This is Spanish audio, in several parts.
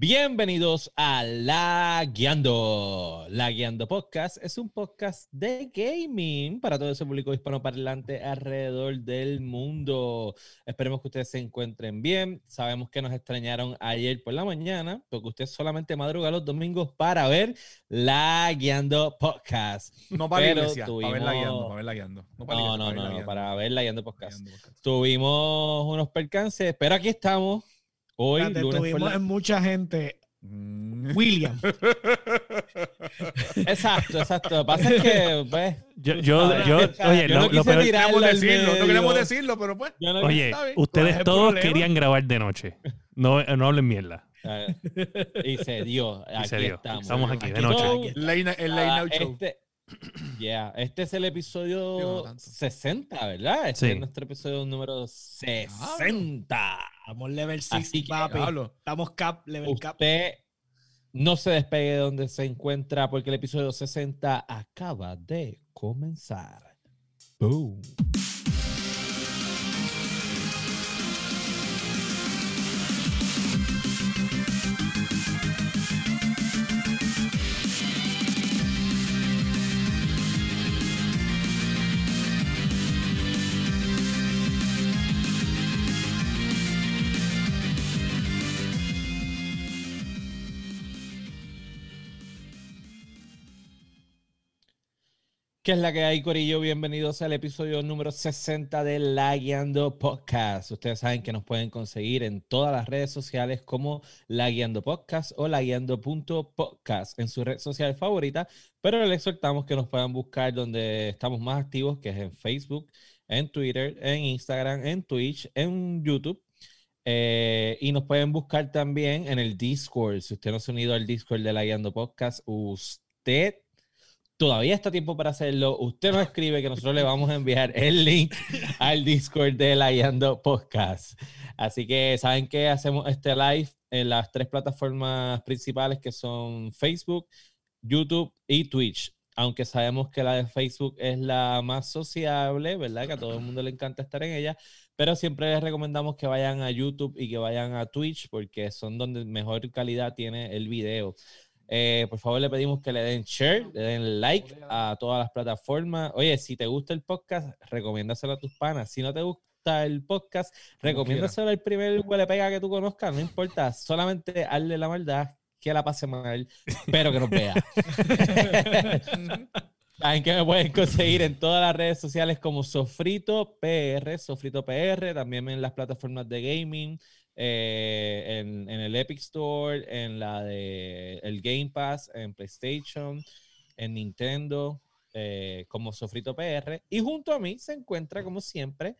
Bienvenidos a La Guiando. La Guiando Podcast es un podcast de gaming para todo ese público hispanoparlante alrededor del mundo. Esperemos que ustedes se encuentren bien. Sabemos que nos extrañaron ayer por la mañana, porque usted solamente madruga los domingos para ver La Guiando Podcast. No para Pero iglesia, para verla tuvimos- guiando, para verla guiando. No, para No, iglesia, no, para no, no, para ver La Guiando Podcast. Guiando podcast. Tuvimos unos percances, pero aquí estamos. Hoy, por tuvimos la- en mucha gente. Mm. William. Exacto, exacto. Lo que pasa es que, pues, Yo, yo, oye, yo lo, no lo peor- al decirlo, no queremos decirlo, pero pues. yo no oye, está bien. ¿Cuál es ustedes todos problema? querían grabar de noche. No, no hablen mierda. Y se dio. Y Aquí se dio. estamos. Estamos aquí de Aquí noche. late ah, show. este, yeah, este es el episodio no tanto. 60, ¿verdad? Este Sí. es nuestro episodio número 60. Estamos level 6, Así que, papi. Diablo. Estamos cap, level cap. Usted no se despegue de donde se encuentra porque el episodio 60 acaba de comenzar. Boom. ¿Qué es la que hay, Corillo? Bienvenidos al episodio número 60 de La Guiando Podcast. Ustedes saben que nos pueden conseguir en todas las redes sociales como La Guiando Podcast o La Guiando.podcast en su red social favorita, pero les exhortamos que nos puedan buscar donde estamos más activos, que es en Facebook, en Twitter, en Instagram, en Twitch, en YouTube. Eh, y nos pueden buscar también en el Discord. Si usted no se ha unido al Discord de La Guiando Podcast, usted todavía está tiempo para hacerlo. Usted nos escribe que nosotros le vamos a enviar el link al Discord de La Guiando Podcast. Así que saben que hacemos este live en las tres plataformas principales que son Facebook, YouTube y Twitch. Aunque sabemos que la de Facebook es la más sociable, ¿verdad? Que a todo el mundo le encanta estar en ella. Pero siempre les recomendamos que vayan a YouTube y que vayan a Twitch porque son donde mejor calidad tiene el video. Eh, por favor, le pedimos que le den share, le den like a todas las plataformas. Oye, si te gusta el podcast, recomiéndaselo a tus panas. Si no te gusta el podcast, recomiéndaselo al primer huele pega que tú conozcas. No importa, solamente hazle la maldad, que la pase mal, pero que nos vea. Saben que me pueden conseguir en todas las redes sociales como Sofrito PR, Sofrito PR, también en las plataformas de gaming, eh, en, en el Epic Store, en la de el Game Pass, en PlayStation, en Nintendo, eh, como Sofrito PR. Y junto a mí se encuentra, como siempre,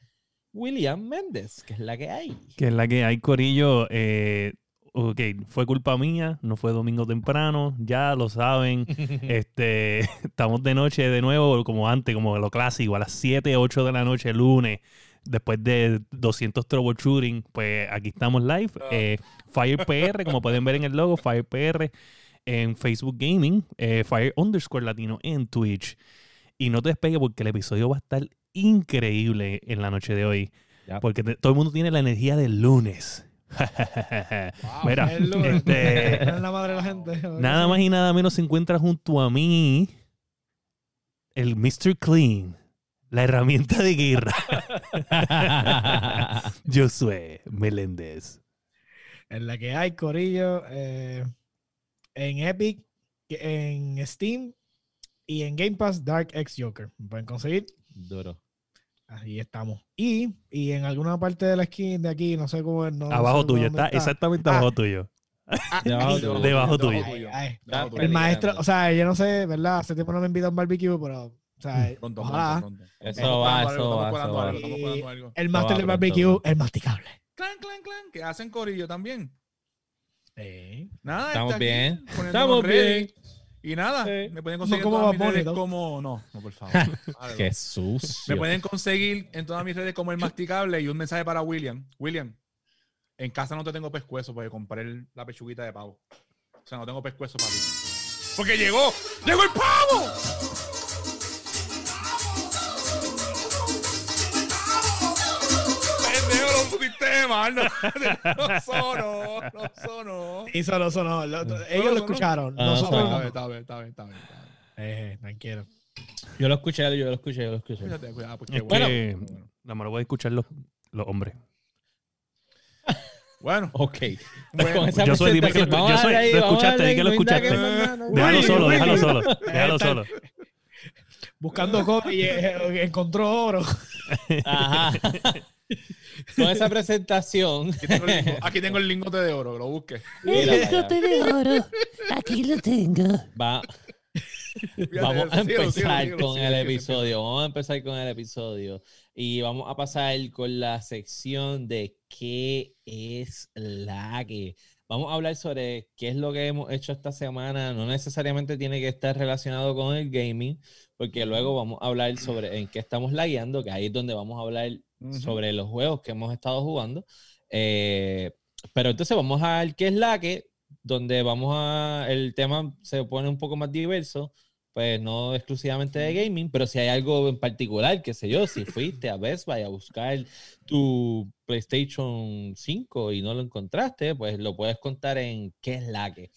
William Méndez, que es la que hay. Que es la que hay, Corillo. Eh, ok, fue culpa mía, no fue domingo temprano, ya lo saben. este, estamos de noche de nuevo, como antes, como lo clásico, a las 7, 8 de la noche, lunes, después de 200 troubleshooting, pues aquí estamos live. Eh, Fire PR, como pueden ver en el logo, Fire PR en Facebook Gaming, eh, Fire underscore Latino en Twitch. Y no te despegue porque el episodio va a estar increíble en la noche de hoy. Porque te- todo el mundo tiene la energía del lunes. Mira, El lunes. este, Es la madre de la gente. nada más y nada menos se encuentra junto a mí el Mr. Clean, la herramienta de guerra, Josué Meléndez. En la que hay, Corillo. eh, en Epic, en Steam y en Game Pass, Dark X Joker. Me pueden conseguir. Duro. Ahí estamos. Y, y en alguna parte de la skin de aquí, no sé cómo. No, no abajo sé tuyo, está, exactamente Ah. abajo tuyo. Ah, Debajo ahí. tuyo. Debajo tuyo. Debajo. El maestro, o sea, yo no sé, ¿verdad? Hace tiempo no me invita a un barbecue, pero, o sea, Pronto, ojalá. pronto, pronto. Eso Estamos va, eso algo, va, estamos estamos el máster pronto. barbecue es masticable. Clan, clan, clan, que hacen corillo también. Sí. Nada, Estamos está aquí, bien. Estamos bien. Y nada, Sí. me pueden conseguir como en todas mis redes ¿no? como... No, no, por favor. Qué Me sucio. pueden conseguir en todas mis redes como el masticable y un mensaje para William. William, en casa no te tengo pescuezo porque compré el- la pechuguita de pavo. O sea, no tengo pescuezo para ti. Porque llegó, llegó el pavo. Mal. No, no sonó, no sonó. Y solo sonó. lo- no, ellos no. lo escucharon. Ah, nosotros Está no. bien, está bien, está bien, está bien. está bien. Eh, tranquilo. Yo lo escuché, yo lo escuché, yo lo escuché. Cuídate, cuidado, porque bueno. que me lo voy a escuchar los, los hombres. Bueno, Ok. Bueno, yo soy- dime que lo- yo soy- ahí, lo escuchaste, darle di que lo no escuchaste. más nada, no. Déjalo solo, déjalo solo, déjalo Está- solo. Buscando cobre y eh, encontró oro. Ajá. Con esa presentación. aquí tengo, el lingo- aquí tengo el lingote de oro, que lo busque. Mira, Lingote de oro. Aquí lo tengo. va- vamos a empezar con el episodio. Vamos a empezar con el episodio. Y vamos a pasar con la sección de qué es la que. Vamos a hablar sobre qué es lo que hemos hecho esta semana. No necesariamente tiene que estar relacionado con el gaming, porque luego vamos a hablar sobre en qué estamos lagueando, que ahí es donde vamos a hablar Sobre los juegos que hemos estado jugando. Eh, pero entonces vamos a ver qué es la que, donde vamos a, el tema se pone un poco más diverso, pues no exclusivamente de gaming, pero si hay algo en particular, qué sé yo, si fuiste a Best Buy a buscar tu PlayStation 5 y no lo encontraste, pues lo puedes contar en qué es la que.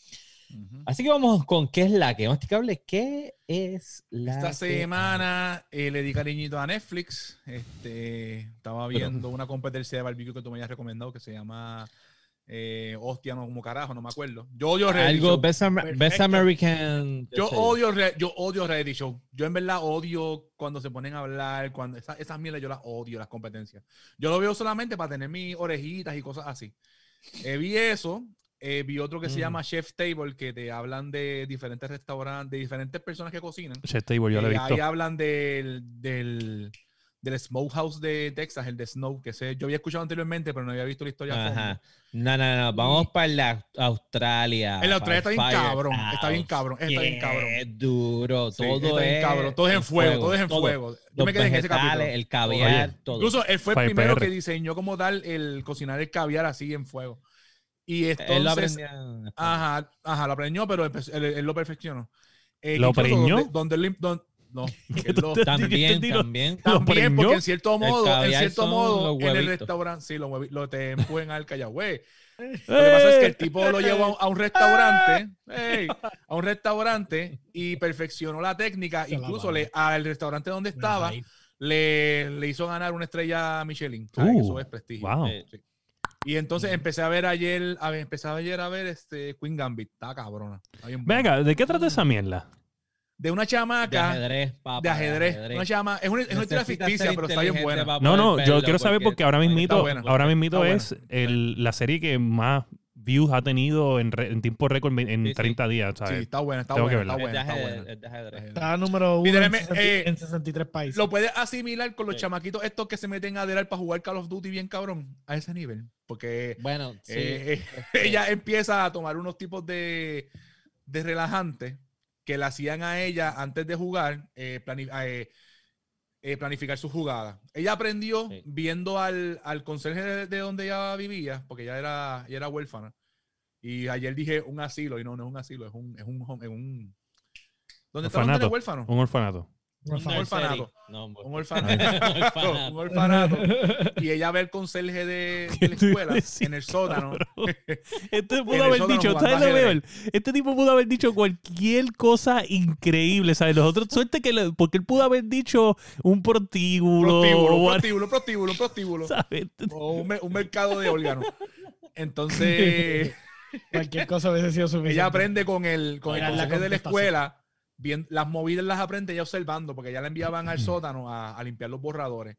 Ujú. Así que vamos con qué es la que, masticable, qué es la Esta que? semana eh, le di cariñito a Netflix. Este, estaba Pero- viendo una competencia de barbecue que tú me habías recomendado que se llama eh, Hostia, no como carajo, no me acuerdo. Yo odio reality Algo show. Best, Best. American. Yo odio, yo odio reality show. Yo en verdad odio cuando se ponen a hablar, cuando esas, esas mierdas yo las odio, las competencias. Yo lo veo solamente para tener mis orejitas y cosas así. Eh, vi eso, eh, vi otro que se Mm. llama Chef Table, que te hablan de diferentes restaurantes, de diferentes personas que cocinan. Chef Table, yo lo he Eh, visto. ahí hablan del, del, del Smokehouse de Texas, el de Snow, que sé, yo había escuchado anteriormente, pero no había visto la historia. Ajá. No, no, no. Vamos para la Australia. El Australia está bien cabrón, está bien cabrón, está bien cabrón. Qué duro. Sí, todo está bien es. cabrón, todo es en fuego, todo es en todo. fuego. Yo Los me quedé en ese capítulo. El caviar, Oye, todo. Incluso él fue el Fire primero PR. que diseñó como tal el cocinar el caviar así en fuego. Y Él lo entonces, aprendió ajá, ajá, lo aprendió, pero él, él lo perfeccionó. Eh, ¿Lo preñó? Donde, donde él- don- no, él lo- También, lo- también. ¿Lo también, porque en cierto modo, en cierto modo, en el restaurante, sí, huevi- lo te empujan al callagüey. Lo que pasa es que el tipo lo llevó a, a un restaurante, ey, a un restaurante y perfeccionó la técnica. Se Incluso le, al restaurante donde estaba le, le hizo ganar una estrella Michelin. ¿sabes? Uh, Eso es prestigio. wow. Eh, Sí. Y entonces empecé a ver ayer, a ver, empecé ayer a ver este Queen Gambit. Está cabrona. está bien buena. Venga, ¿de qué trata esa mierda? De una de chamaca ajedrez, papá. de ajedrez. Una chama, es una, es una historia ficticia, pero está bien buena. No, no, yo quiero saber porque ahora mismito, ahora mismito es el- la serie que más views ha tenido en, re- en tiempo récord en Sí, sí. 30 días, Sí, ¿sabes? está buena, está Tengo buena, está buena, está buena. Está número uno en, Literalmente, 60 eh, en 63 países. Lo puedes asimilar con los Sí. chamaquitos estos que se meten a adelar para jugar Call of Duty bien cabrón, a ese nivel. Porque Bueno, sí. eh, este, ella empieza a tomar unos tipos de, de relajantes que le hacían a ella antes de jugar, eh, eh, planificar sus jugadas. Ella aprendió Sí. viendo al, al conserje de, de donde ella vivía, porque ella era, ella era huérfana. Y ayer dije un asilo, y no, no es un asilo, es un, es un, es un ¿Dónde está donde Orfanato. eres huérfano? Un orfanato. Un orfanato. No, Un orfanato. orfanato. un orfanato. Y ella ve el conserje de, de la ¿Qué tú escuela en el sótano. Este pudo el haber dicho, ¿sabes lo peor? Este tipo pudo haber dicho cualquier cosa increíble, ¿sabes? Los otros, suerte que, le- porque él pudo haber dicho un prostíbulo, prostíbulo, un o algo, prostíbulo, un prostíbulo, un prostíbulo. ¿sabes? O un, un mercado de órganos. Entonces, Cualquier cosa hubiese sido suficiente. ella aprende con el, con el Era la conserje de la escuela. Bien, las movidas las aprende ella observando, porque ya la enviaban al sótano a, a limpiar los borradores.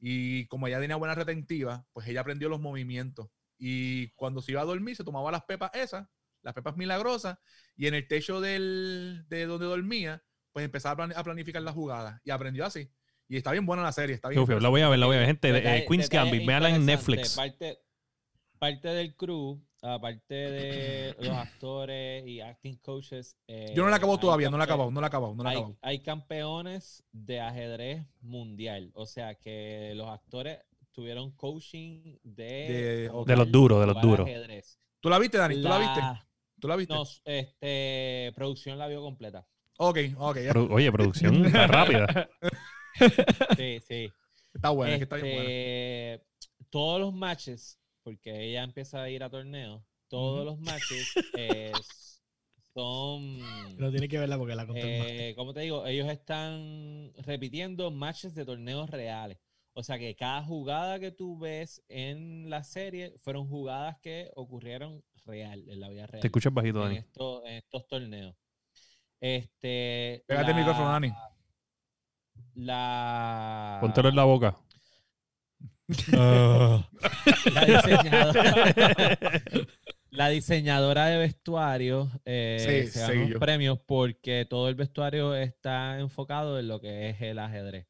Y como ella tenía buena retentiva, pues ella aprendió los movimientos. Y cuando se iba a dormir, se tomaba las pepas esas, las pepas milagrosas, y en el techo del, de donde dormía, pues empezaba a plan- a planificar las jugadas. Y aprendió así. Y está bien buena la serie, está bien. Feo, La voy a ver, la voy a ver. Gente, de- Detalle- eh, Queen's Gambit, véanla en Netflix. Parte, parte del crew, aparte de los actores y acting coaches. eh, Yo no la acabo todavía, no la acabado, no la he acabado, no la he hay, campeones de ajedrez mundial. O sea que los actores tuvieron coaching de, De- los duros, de los duros. ajedrez. ¿Tú la viste, Dani? ¿Tú la viste? ¿Tú la viste? No, este, producción la vio completa. Ok, ok. ya. Pro- Oye, producción está rápida. Sí, sí. Está buena, es que está bien buena. Este, todos los matches, porque ella empieza a ir a torneos, todos los matches eh, son... No tiene que verla porque la. Eh, como te digo, ellos están repitiendo matches de torneos reales. O sea que cada jugada que tú ves en la serie fueron jugadas que ocurrieron real, en la vida real. Te escuchas bajito, en, Dani. estos, en estos torneos. Este, Pégate el la- micrófono, Dani. La, Póntelo en la boca. La diseñadora, la diseñadora de vestuario eh, Sí, se ganó yo. premios porque todo el vestuario está enfocado en lo que es el ajedrez.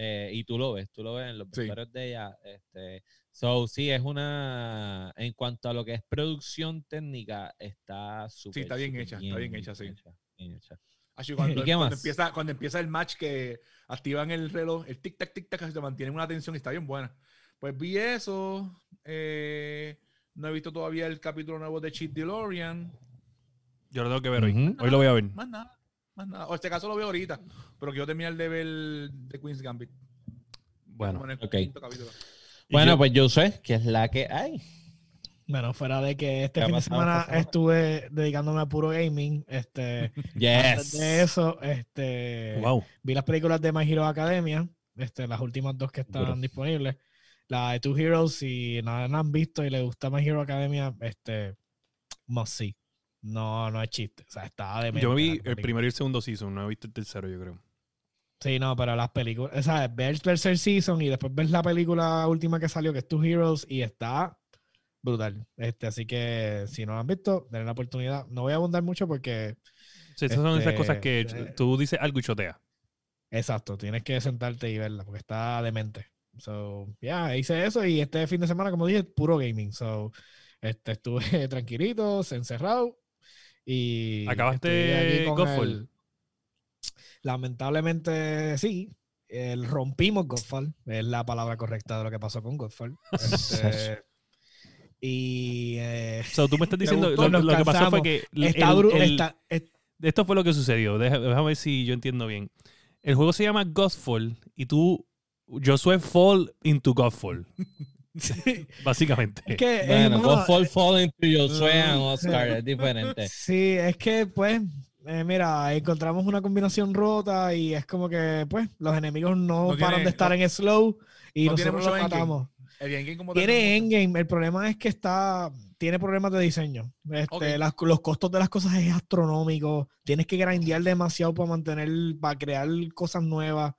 Eh, y tú lo ves, tú lo ves en los Sí. vestuarios de ella. Este, so, sí, es una. En cuanto a lo que es producción técnica, está súper. está bien hecha, está bien hecha, sí. bien hecha. Así, cuando, ¿Y qué cuando más? empieza, cuando empieza el match que activan el reloj, el tic-tac, tic-tac, se mantienen una tensión y está bien buena. Pues vi eso. eh, no he visto todavía el capítulo nuevo de Cheat DeLorean. Yo lo tengo que ver hoy. Hoy lo voy a ver. Más nada, más nada. O este caso lo veo ahorita, pero quiero terminar de ver el de Queen's Gambit. Bueno, ok. Bueno, yo- pues yo sé que es la que hay. Bueno, fuera de que este ¿Qué ha fin de semana esta semana? estuve dedicándome a puro gaming, este, antes Yes. de eso, este, wow. vi las películas de My Hero Academia, este, las últimas dos que están Duro. disponibles. La de Two Heroes, si no la han visto y le gusta My Hero Academia, este, must see. No, no es chiste. O sea, está de Yo vi el primero y el segundo season, no he visto el tercero, yo creo. Sí, no, pero las películas, o sea, ver el tercer season y después ver la película última que salió, que es Two Heroes, y está brutal. Este, así que si no lo han visto, denle la oportunidad. No voy a abundar mucho porque, Sí, esas son esas Este, cosas que eh, tú dices algo y chotea. exacto, tienes que sentarte y verla porque está demente. So, ya, hice eso y este fin de semana, como dije, puro gaming. So, este, estuve tranquilito, encerrado y... ¿Acabaste Godfall? el- Lamentablemente sí. El rompimos Godfall, es la palabra correcta de lo que pasó con Godfall. Este, y eh, So, tú me estás diciendo, gustó? lo, lo que pasó fue que está el- el- está- es- esto fue lo que sucedió. Deja- Déjame ver si yo entiendo bien. El juego se llama Godfall y tú, Josué fall into Godfall, sí, básicamente. es que, Bueno, mano, Go Fall Fall into Josué and Mm, Oscar, es diferente. Sí, es que pues, eh, mira, encontramos una combinación rota y es como que pues los enemigos no, No paran tiene- de estar no- en slow y nosotros los matamos. El endgame como Tiene endgame, el problema es que está, tiene problemas de diseño. Este, las- los costos de las cosas es astronómico. Tienes que grindear demasiado para mantener, para crear cosas nuevas.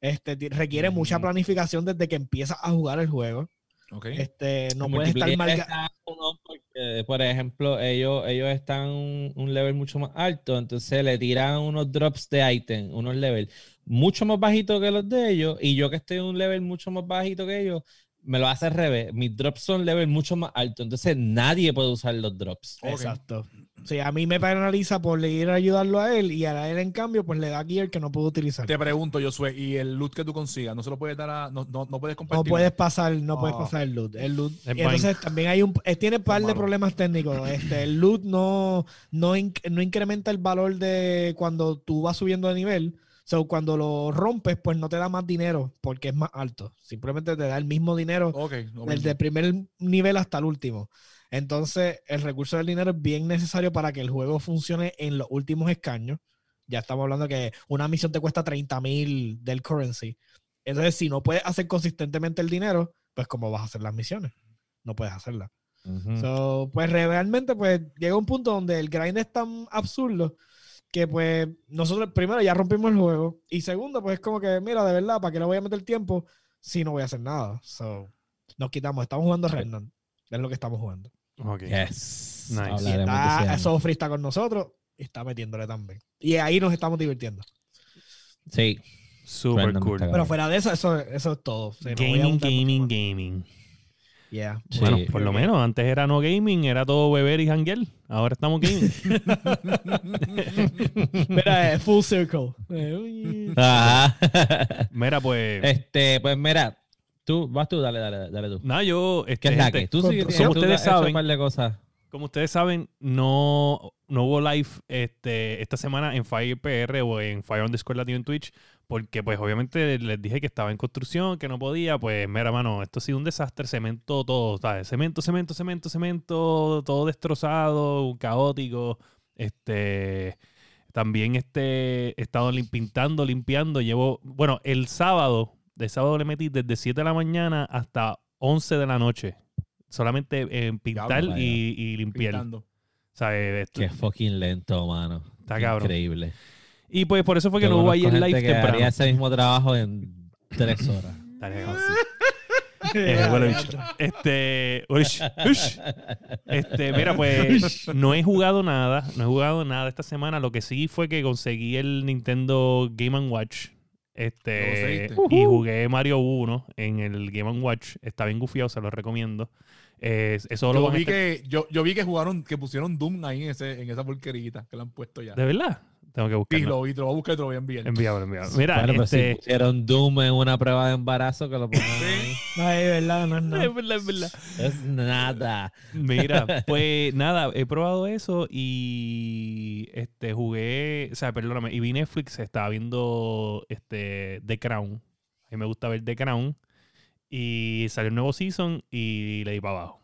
Este, requiere mucha planificación desde que empiezas a jugar el juego. Ok. Este, no puedes estar mal. está uno porque, por ejemplo, ellos, ellos están un, un level mucho más alto, entonces le tiran unos drops de item, unos levels mucho más bajitos que los de ellos, y yo que estoy en un level mucho más bajito que ellos, me lo hace al revés. Mis drops son level mucho más alto, entonces nadie puede usar los drops. Ok. Exacto. Sí, a mí me penaliza por ir a ayudarlo a él y a él en cambio pues le da gear que no puedo utilizar. Te pregunto, Josué, ¿y el loot que tú consigas? ¿No se lo puedes dar a.? No, no, no puedes compartir? No puedes pasar, no puedes Oh. pasar el loot. El loot. Y entonces también hay un, eh, tiene un par de problemas técnicos. Este, el loot no, no, inc- no incrementa el valor de cuando tú vas subiendo de nivel. So, cuando lo rompes, pues no te da más dinero porque es más alto. Simplemente te da el mismo dinero Ok. lo desde el primer nivel hasta el último. Entonces, el recurso del dinero es bien necesario para que el juego funcione en los últimos escaños. Ya estamos hablando que una misión te cuesta 30 mil del currency. Entonces, si no puedes hacer consistentemente el dinero, pues ¿cómo vas a hacer las misiones? No puedes hacerlas. Ujú. So, pues realmente, pues llega un punto donde el grind es tan absurdo que pues nosotros primero ya rompimos el juego y segundo, pues es como que, mira, de verdad, ¿para qué le voy a meter tiempo si no voy a hacer nada? So, nos quitamos, estamos jugando Remnant, es lo que estamos jugando. Ok. Yes. Nice. Y está. Sofri está con nosotros y está metiéndole también. Y ahí nos estamos divirtiendo. Sí. Super Random cool. Pero fuera de eso, eso, eso es todo. O sea, no voy a Gaming, gaming, más. gaming. Yeah. Sí. Bueno, por lo menos antes era no gaming, era todo beber y janguear. Ahora estamos gaming. Mira, eh, full circle. Uy. Ah. Mira, pues. este, pues mira, tú, vas tú, dale, dale, dale tú. Nada, yo. ¿Qué Este, es la gente, que? Tú sí como tú ustedes has hecho saben- un par de cosas. Como ustedes saben, no, no hubo live este, esta semana en Fire PR o en Fire underscore Latino en Twitch, porque pues obviamente les dije que estaba en construcción, que no podía, pues mira, mano, esto ha sido un desastre, cemento todo, ¿sabes? Cemento, cemento, cemento, cemento, todo destrozado, caótico, este... También este, he estado lim- pintando, limpiando. Llevo, bueno, el sábado, de sábado le metí desde 7 de la mañana hasta 11 de la noche. Solamente en pintar y, y limpiar. Pintando. ¿Sabes? Esto- Qué fucking lento, mano. Está cabrón. Increíble. Y pues por eso fue que Yo no hubo ayer live que temprano. haría ese mismo trabajo en tres horas. Eh, bueno, este, ush, ush. este, mira, pues no he jugado nada, no he jugado nada esta semana. Lo que sí fue que conseguí el Nintendo Game Watch. Este, y jugué Mario 1 en el Game Watch. Está bien gufiado, se lo recomiendo. Eh, eso lo Yo vi, estar- que, yo, yo vi que jugaron, que pusieron Doom ahí en, ese, en esa porquerita que la han puesto ya. ¿De verdad? Tengo que buscarlo. lo vi, te lo voy a buscar y te lo voy a enviar. Enviado, enviado. Mira, Bueno, pero este, si pusieron Doom en una prueba de embarazo, que lo pongan ahí. Ay, verdad, no es nada. es verdad, es verdad. Es nada. Mira, pues nada, he probado eso y este jugué, o sea, perdóname, y vi Netflix, estaba viendo este The Crown. A mí me gusta ver The Crown y salió un nuevo season y le di para abajo.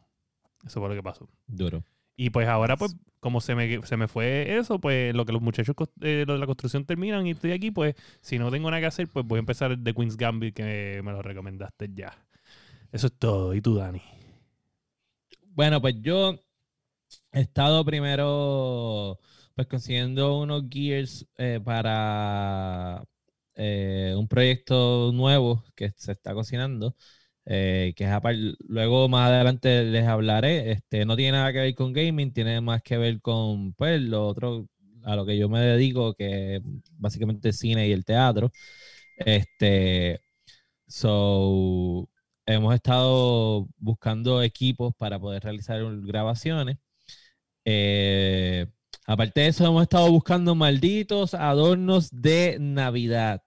Eso fue lo que pasó. Duro. Y pues ahora, pues, como se me, se me fue eso, pues lo que los muchachos eh, lo de la construcción terminan y estoy aquí, pues, si no tengo nada que hacer, pues voy a empezar The Queen's Gambit que me lo recomendaste ya. Eso es todo. ¿Y tú, Dani? Bueno, pues yo he estado primero pues consiguiendo unos gears eh, para eh, un proyecto nuevo que se está cocinando. Eh, que es apar- luego más adelante les hablaré. Este no tiene nada que ver con gaming, tiene más que ver con pues lo otro a lo que yo me dedico, que básicamente cine y el teatro. Este, so hemos estado buscando equipos para poder realizar grabaciones. Eh, aparte de eso, hemos estado buscando malditos adornos de Navidad.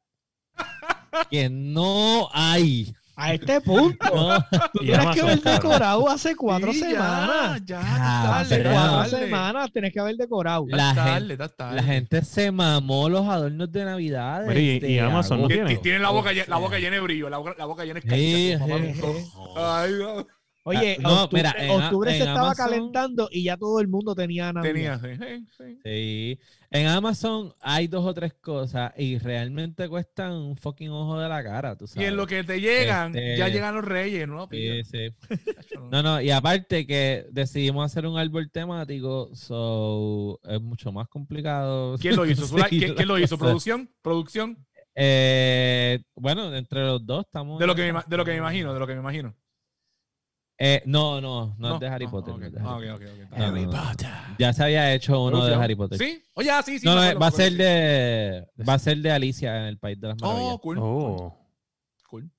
Que no hay. A este punto. No, Tú Y tienes que haber decorado hace cuatro Sí, ya, semanas. Ya, Ah, Hace cuatro dale. semanas tienes que haber decorado. La La gente- la gente se mamó los adornos de Navidad. Pero y- Amazon no tiene. Tienen la boca, llena, la boca llena de brillo, la boca, la boca llena de Sí, escarcha, papá. sí, sí. Ay, no. Oye, Ah, no, octubre, mira, en octubre se estaba calentando y ya todo el mundo tenía Navidad. Tenía, sí, sí, sí. Sí. En Amazon hay dos o tres cosas y realmente cuestan un fucking ojo de la cara, tú Y sabes. en lo que te llegan, Este- ya llegan los reyes, ¿no? Sí, sí. No. No, y aparte que decidimos hacer un árbol temático, so es mucho más complicado. ¿Quién lo hizo? ¿Tú la- ¿Quién, quién lo hizo? ¿Producción? ¿Producción? Eh, bueno, entre los dos estamos. De lo que me, de lo que me imagino, de lo que me imagino. Eh, no, no, no, es de Harry Ah, Potter. Harry Potter. Ya se había hecho uno de. Harry Potter. ¿Sí? Oye, ah, sí, sí. no, no, acuerdo, va a ser de va a ser de Alicia en el País de las Maravillas. Oh, cool. Oh. Cool.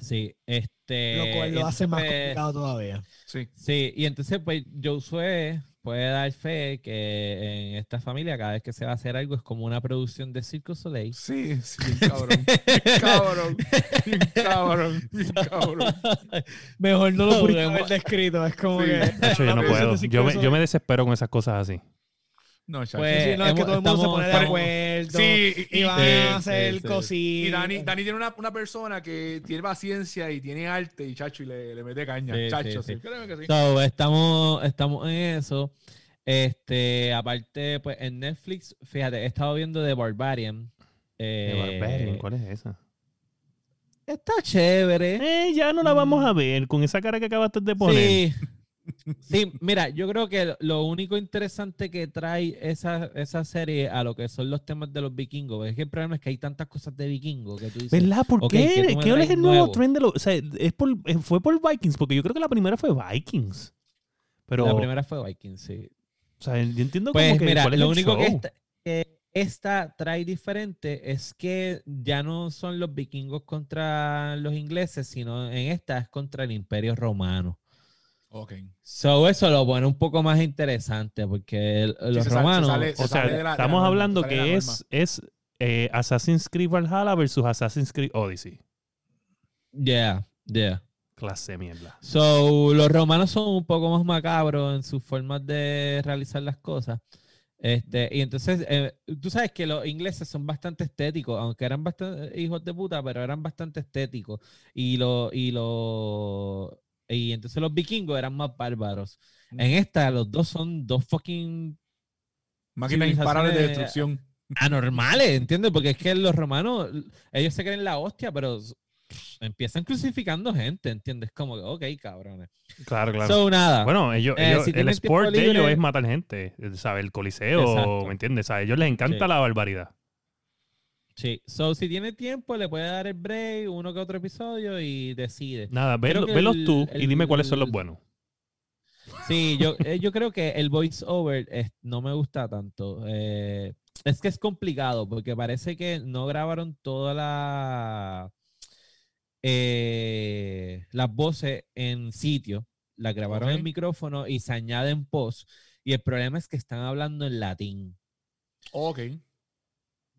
Sí, este. Lo cual lo hace más complicado todavía. Sí. Sí, y entonces, pues, Josué puede dar fe que en esta familia, cada vez que se va a hacer algo, es como una producción de Circo Soleil. Sí, sí, cabrón. Cabrón. Cabrón. Cabrón. Mejor no lo No, pudiste haber descrito. Es como Sí. que. De hecho, yo no puedo. Yo me, yo me desespero con esas cosas así. No, chacho. Pues, Sí, no, es que todo el mundo se estamos- pone de acuerdo. Sí, y, Y y- van Sí, a hacer sí, sí. cositas. y Dani, Dani tiene una, una persona que tiene paciencia y tiene arte y chacho y le, le mete caña. Sí, chacho, sí, sí. sí. Créeme que sí. So, estamos, estamos en eso. Este, aparte, pues en Netflix, fíjate, he estado viendo The Barbarian. De Eh, Barbarian, ¿Cuál es esa? Está chévere. Eh, ya no la vamos a ver con esa cara que acabaste de poner. Sí. Sí, mira, yo creo que lo único interesante que trae esa, esa serie a lo que son los temas de los vikingos es que el problema es que hay tantas cosas de vikingos que tú dices. ¿Verdad? ¿Por Ok, qué? ¿qué tú me ¿Qué es el nuevo, nuevo? trend de los... O sea, es por, eh, fue por Vikings, porque yo creo que la primera fue Vikings. Pero, La primera fue Vikings, sí. o sea, yo entiendo Pues como que mira, lo único que show. esta, que esta trae diferente es que ya no son los vikingos contra los ingleses, sino en esta es contra el imperio romano. Ok. So, eso lo pone un poco más interesante porque el- los se sale- se romanos... sale- se O sea, la- la estamos hablando que es, es eh, Assassin's Creed Valhalla versus Assassin's Creed Odyssey. Yeah, yeah. Clase de mierda. So, los romanos son un poco más macabros en sus formas de realizar las cosas. Este, y entonces, eh, tú sabes que los ingleses son bastante estéticos, aunque eran bastante hijos de puta, pero eran bastante estéticos. Y lo, y lo, y entonces los vikingos eran más bárbaros. Mm. En esta, los dos son dos fucking Máquinas imparables de destrucción. anormales, ¿entiendes? Porque es que los romanos, ellos se creen la hostia, pero empiezan crucificando gente, ¿entiendes? Como, que, ok, cabrones. Claro, claro. So, nada. Bueno, ellos, Eh, ellos- si el sport tiempo de ellos libre- es matar gente, ¿sabes? El coliseo, Exacto. ¿me entiendes? ¿Sabes? A ellos les encanta Sí. la barbaridad. Sí, so si tiene tiempo, le puede dar el break, uno que otro episodio y decide. Nada, velo- velos el- tú y dime cuáles son los buenos. Sí, yo, eh, yo creo que el voice over es- no me gusta tanto. Eh, es que es complicado porque parece que no grabaron toda la eh, las voces en sitio, las grabaron en micrófono y se añaden post. Y el problema es que están hablando en latín. Ok.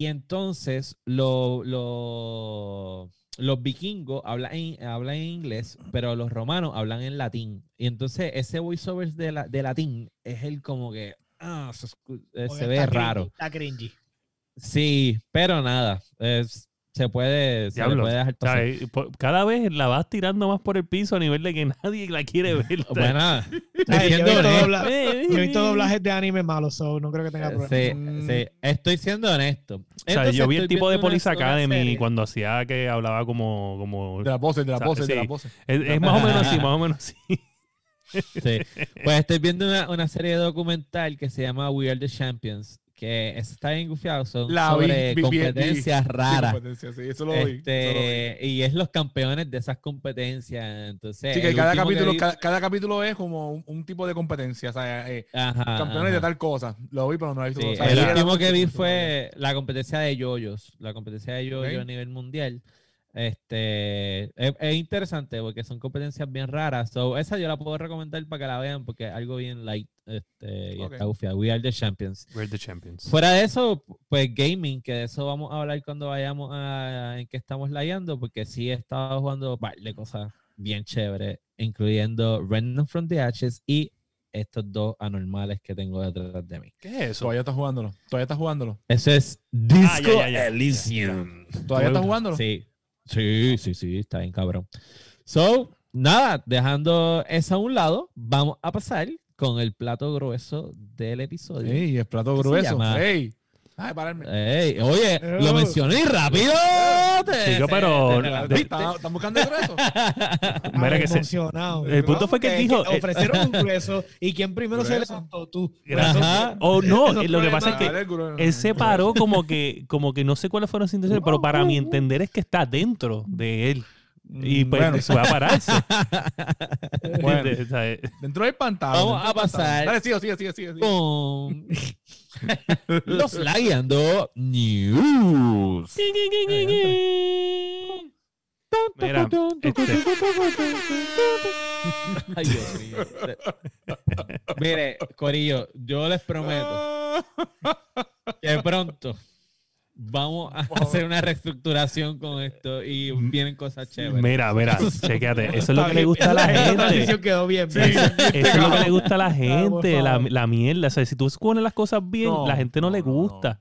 Y entonces lo- lo- los vikingos hablan en, hablan en inglés, pero los romanos hablan en latín. Y entonces ese voiceover de, la, de latín es el como que ah, se, eh, se ve cringy, raro. Está cringy. Sí, pero nada, es- se puede, se le puede dejar. Por- Cada vez la vas tirando más por el piso a nivel de que nadie la quiere ver. Bueno, Ay, yo, he visto honesto. dobla- yo he visto doblajes de anime malos, so no creo que tenga problema. Sí, Mm. sí, estoy siendo honesto. O sea, Entonces, yo vi el tipo de Police Academy cuando hacía que hablaba como... como De las voces, de O sea, voces, de las voces. es, es más o menos así, más o menos así. Sí. Pues estoy viendo una, una serie documental que se llama We Are the Champions, que está bien gufiado, son La sobre vi, vi, competencias vi. raras. Sí, competencia, sí, eso lo vi. eso lo vi. Este, y es los campeones de esas competencias. Entonces, Sí, que cada que capítulo, vi- cada, cada capítulo es como un, un tipo de competencia. O sea, eh, Ajá, campeones de ajá. tal cosa. Lo vi, pero no lo he visto. Sí. O sea, el último que vi fue la competencia de yoyos, la competencia de yoyos Ok. a nivel mundial. Este es, es interesante porque son competencias bien raras. So, esa yo la puedo recomendar para que la vean porque es algo bien light este, y Ok. está. We are the champions. We're the champions. Fuera de eso, pues gaming, que de eso vamos a hablar cuando vayamos a en que estamos layando, porque sí he estado jugando par de cosas bien chéveres, incluyendo Random from the Ashes y estos dos anormales que tengo detrás de mí. ¿Qué es eso? Todavía estás jugándolo. Todavía estás jugándolo. Eso es Disco ya, ya, ya. Elysium. Todavía estás jugándolo. Sí, sí, sí, sí, está bien cabrón. So, nada, dejando eso a un lado, vamos a pasar con el plato grueso del episodio. Ey, el plato ¿Qué se grueso. Ey. Ay, pararme. Ey, oye, lo mencioné rápido. Chico, te- pero-. ¿Están buscando el grueso? Mira Ay, que se- emocionado. el punto fue que él dijo... que eh, ofrecieron un grueso y quien primero se Grueso. levantó tú. Ajá. Oh, no, eh, lo que pasa es que él se paró como que, como que no sé cuáles fueron sus intenciones, pero para mi entender es que está dentro de él. Y Mm, pues bueno, se va a pararse. O eh, dentro del pantalón. Vamos a pasar. Dale, sigue, sigue, sigue, sigue. Los Layando News. Mira, este- Ay, Dios mío. Mire, Corillo, yo les prometo que pronto vamos a hacer una reestructuración con esto y vienen cosas chéveres. Mira, mira, chequéate. Eso es lo que le gusta a la gente. transición quedó bien. Eso es lo que le gusta a la gente, la, la mierda. O sea, si tú pones las cosas bien, No, la gente no, le no, gusta.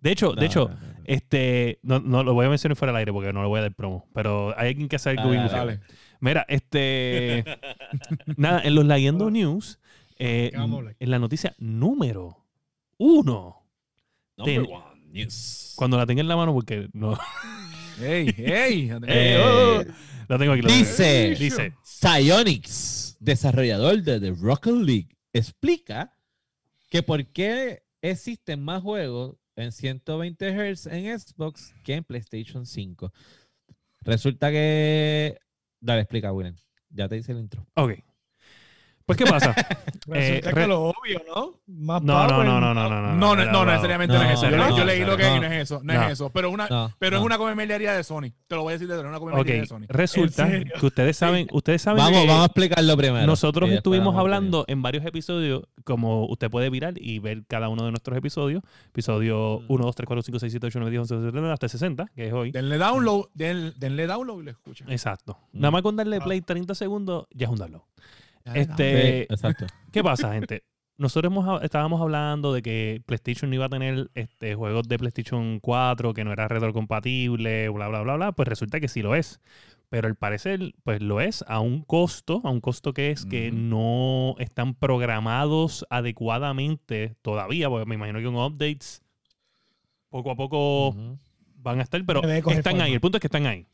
De hecho, de No, hecho, no, no, no. este, no, no lo voy a mencionar fuera del aire porque no le voy a dar promo, pero hay alguien que hacer algo Dale, bien. Mira, este, nada, en los Leyendo News, eh, en la noticia número uno, Number ten- cuando la tenga en la mano porque no, Ey, ey. Eh, oh, la tengo aquí. la tengo dice, dice, Psyonix, desarrollador de The Rocket League, explica que por qué existen más juegos en 120 Hz en Xbox que en PlayStation 5. Resulta que... Dale, explica, William. Ya te hice el intro. Ok. Pues, ¿qué pasa? Resulta Eh, que lo obvio, ¿no? Más No, no, power, no, no, no, no, no. No, no, no, no, necesariamente no, no, es eso. Yo, no, leí lo que no. y no es eso. No, No. es eso. Pero, una, No, pero no. es una comedia de Sony. Te lo voy a decir de verdad, una comedia Ok, de Sony. resulta que ustedes saben, ustedes saben Vamos, que vamos a explicarlo primero. nosotros estuvimos hablando en varios episodios, como usted puede virar y ver cada uno de nuestros episodios, episodio Mm. 1, 2, 3, 4, 5, 6, 7, 8, 9, 10, 11, 12, 13, hasta el 60, que es hoy. Denle download, den- denle download y lo escuchan. Exacto. Mm. Nada más con darle Ah. play 30 segundos, ya es un download. Este. Sí, exacto. ¿Qué pasa, gente? Nosotros hemos- estábamos hablando de que PlayStation no iba a tener este, juegos de PlayStation 4 que no era retrocompatible, bla, bla, bla, bla. Pues resulta que sí lo es. Pero al parecer, pues lo es a un costo, a un costo que es que Ujú. no están programados adecuadamente todavía, porque me imagino que con updates poco a poco van a estar, pero están ahí. El punto es que están ahí.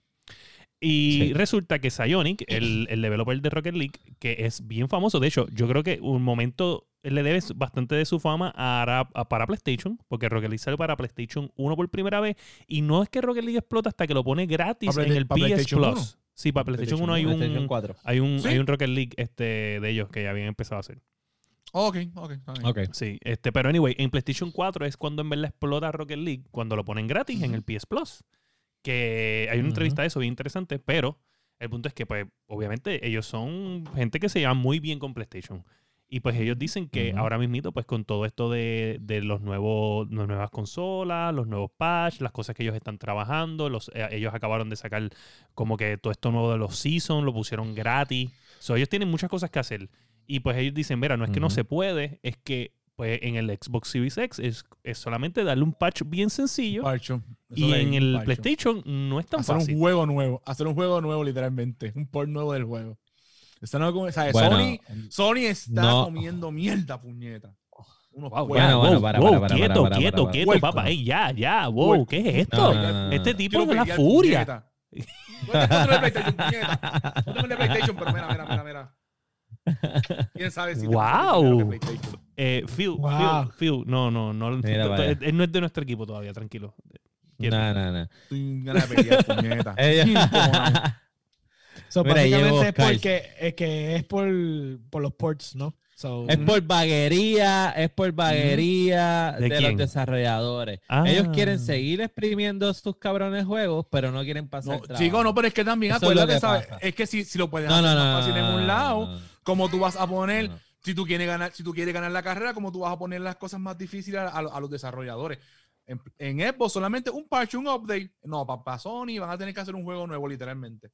Y Sí. resulta que Psyonic, el, el developer de Rocket League, que es bien famoso, de hecho, yo creo que un momento él le debe bastante de su fama a, a- para PlayStation, porque Rocket League salió para PlayStation 1 por primera vez, y no es que Rocket League explota hasta que lo pone gratis ¿Para en el PS PlayStation Plus. 1? Sí, para PlayStation 1 hay un, 4. hay un, ¿Sí? hay un Rocket League este, de ellos que ya habían empezado a hacer. Ok, ok. Ok. Sí, este, pero anyway, en PlayStation 4 es cuando en verdad explota Rocket League, cuando lo ponen gratis en el PS Plus. Que hay una entrevista de eso bien interesante, pero el punto es que, pues, obviamente, ellos son gente que se lleva muy bien con PlayStation. Y pues ellos dicen que ahora mismito, pues con todo esto de, de los nuevos, las nuevas consolas, los nuevos patch, las cosas que ellos están trabajando, los, eh, ellos acabaron de sacar como que todo esto nuevo de los seasons, lo pusieron gratis. So, ellos tienen muchas cosas que hacer. Y pues ellos dicen, mira, no es que no se puede, es que pues en el Xbox Series X es, es solamente darle un patch bien sencillo. Parcho. Y en el parcho. PlayStation no es tan Hacer fácil. un juego nuevo. Hacer un juego nuevo, literalmente. Un port nuevo del juego. Eso no es como- ¿sabes? Bueno, Sony, Sony está no. comiendo mierda, puñeta. Unos Wow, puercos. Bueno, bueno, wow, para, wow, para, para, quieto, para, quieto, quieto, papá. Ey, ya, ya, wow. ¿qué es esto? No, no, no, no. Este tipo es la pelear, furia. puñeta. No te control de PlayStation, puñeta. No tengo el de PlayStation, pero mira, mira, mira, mira. ¿Quién sabe si te Wow. gusta el de PlayStation? Eh, Phil, Wow. Phil, Phil, no, no, no. Mira, vaya. él, él no es de nuestro equipo todavía, tranquilo. No, no, no. Estoy en ganas de pelear, puñeta. Ella- So, Mira, básicamente es porque es que es por, por los ports, ¿no? So, Es por vaguería, es por vaguería ¿De de, los desarrolladores. Ah. Ellos quieren seguir exprimiendo sus cabrones juegos, pero no quieren pasar No, chico, no, pero es que también es que ¿sabes? Es que si, si lo puedes no, hacer no, no, más fácil en un lado, no, no, como tú vas a poner, no. Si tú quieres ganar, si tú quieres ganar la carrera, como tú vas a poner las cosas más difíciles a, a- a los desarrolladores. En, en Xbox solamente un parche, un update. No, para Sony van a tener que hacer un juego nuevo, literalmente.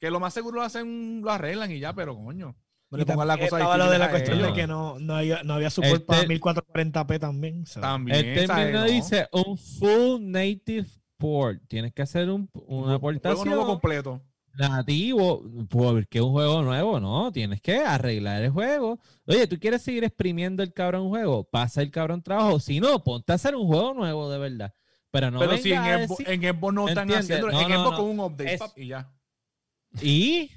Que lo más seguro lo hacen, lo arreglan y ya, pero coño. No le pongan la también cosa estaba lo de la cuestión de ellos. que no, no, había, no había support Este- para 1440p también. so. También, El ¿sabes? término No. dice un full native port. Tienes que hacer un, una Un juego aportación nuevo completo. Nativo, porque un juego nuevo, no, tienes que arreglar el juego. Oye, tú quieres seguir exprimiendo el cabrón juego, pasa el cabrón trabajo. Si no, ponte a hacer un juego nuevo de verdad. Pero no pero si en decir- Xbox no están ¿Entiendes? haciendo, No, en no, con un update Es- y ya. Y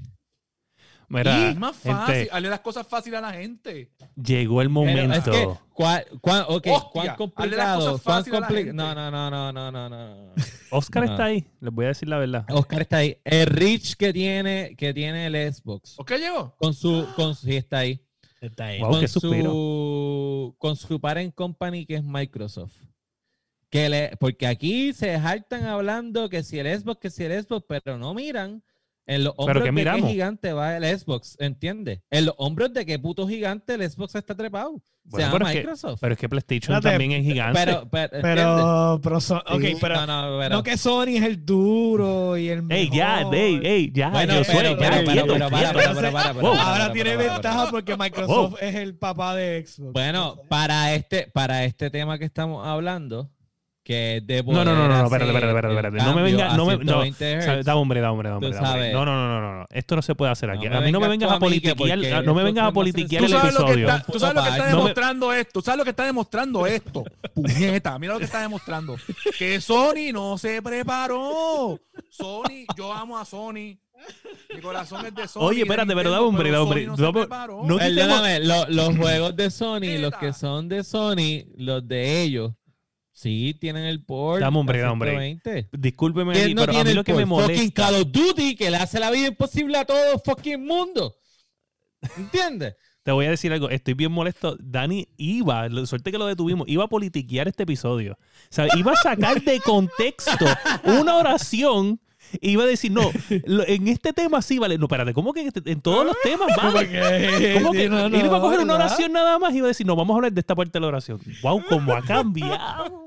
Mira, y es más gente, fácil, hazle las cosas fáciles a la gente. llegó el momento. es que, ¿cuán, cuán, ok, Hostia, cuán complicado? cuán compli- gente. no, no, no, no, no, no, no. Oscar No. está ahí, les voy a decir la verdad. Oscar está ahí. El reach que tiene, que tiene el Xbox. ¿O qué llegó? Con su, con su, sí, está ahí. Está ahí. Wow, con su, con su parent company que es Microsoft. Que le, porque aquí se jaltan hablando que si el Xbox, que si el Xbox, pero no miran en los hombros qué de miramos? qué gigante va el Xbox, ¿entiendes? En los hombros de qué puto gigante el Xbox está trepado. Bueno, se llama pero es que- Microsoft. Pero es que PlayStation Espérate, también es gigante. pero, pero. Pero, pero, Sí, pero no, no, pero- no que Sony es el duro y el ey, ya, mejor. ey, ey, ya, Bueno, yo pero, soy, ya, pero, pero, quieto, pero, para, Ahora tiene ventaja porque Microsoft es el papá de Xbox. Bueno, para este, para este tema que estamos hablando, que es de No, no, no, no, no, espérate, espérate, espérate, espérate. No me venga, no me, no, 120 sabe, Hz. da hombre, da hombre, da hombre, da. No, no, no, no, no. Esto no se puede hacer aquí. No a mí no me vengas a politiquear, no me vengas a politiquear el episodio. está, tú sabes lo que está me- demostrando esto. Tú sabes lo que está demostrando esto. Puñeta, mira lo que está demostrando. Que Sony no se preparó. Sony, yo amo a Sony. Mi corazón es de Sony. Oye, espérate, pero da hombre, da hombre. No no- los juegos de Sony, los que son de Sony, los de ellos, sí tienen el port. Dame hombre, a dame hombre. 120. Discúlpeme, ¿Quién aquí, no pero a tiene mí el lo que me port? Fucking molesta. Call of Duty, que le hace la vida imposible a todo fucking mundo. ¿Entiendes? te voy a decir algo. Estoy bien molesto. Dani iba, suerte que lo detuvimos, iba a politiquear este episodio. O sea, iba a sacar de contexto una oración. e Iba a decir, no, en este tema sí vale. No, espérate, ¿cómo que en, este- en todos los temas vale? ¿Cómo que? Sí, no, no, iba a coger una oración nada más y iba a decir, no, vamos a hablar de esta parte de la oración. ¡Wow! ¿Cómo ha cambiado?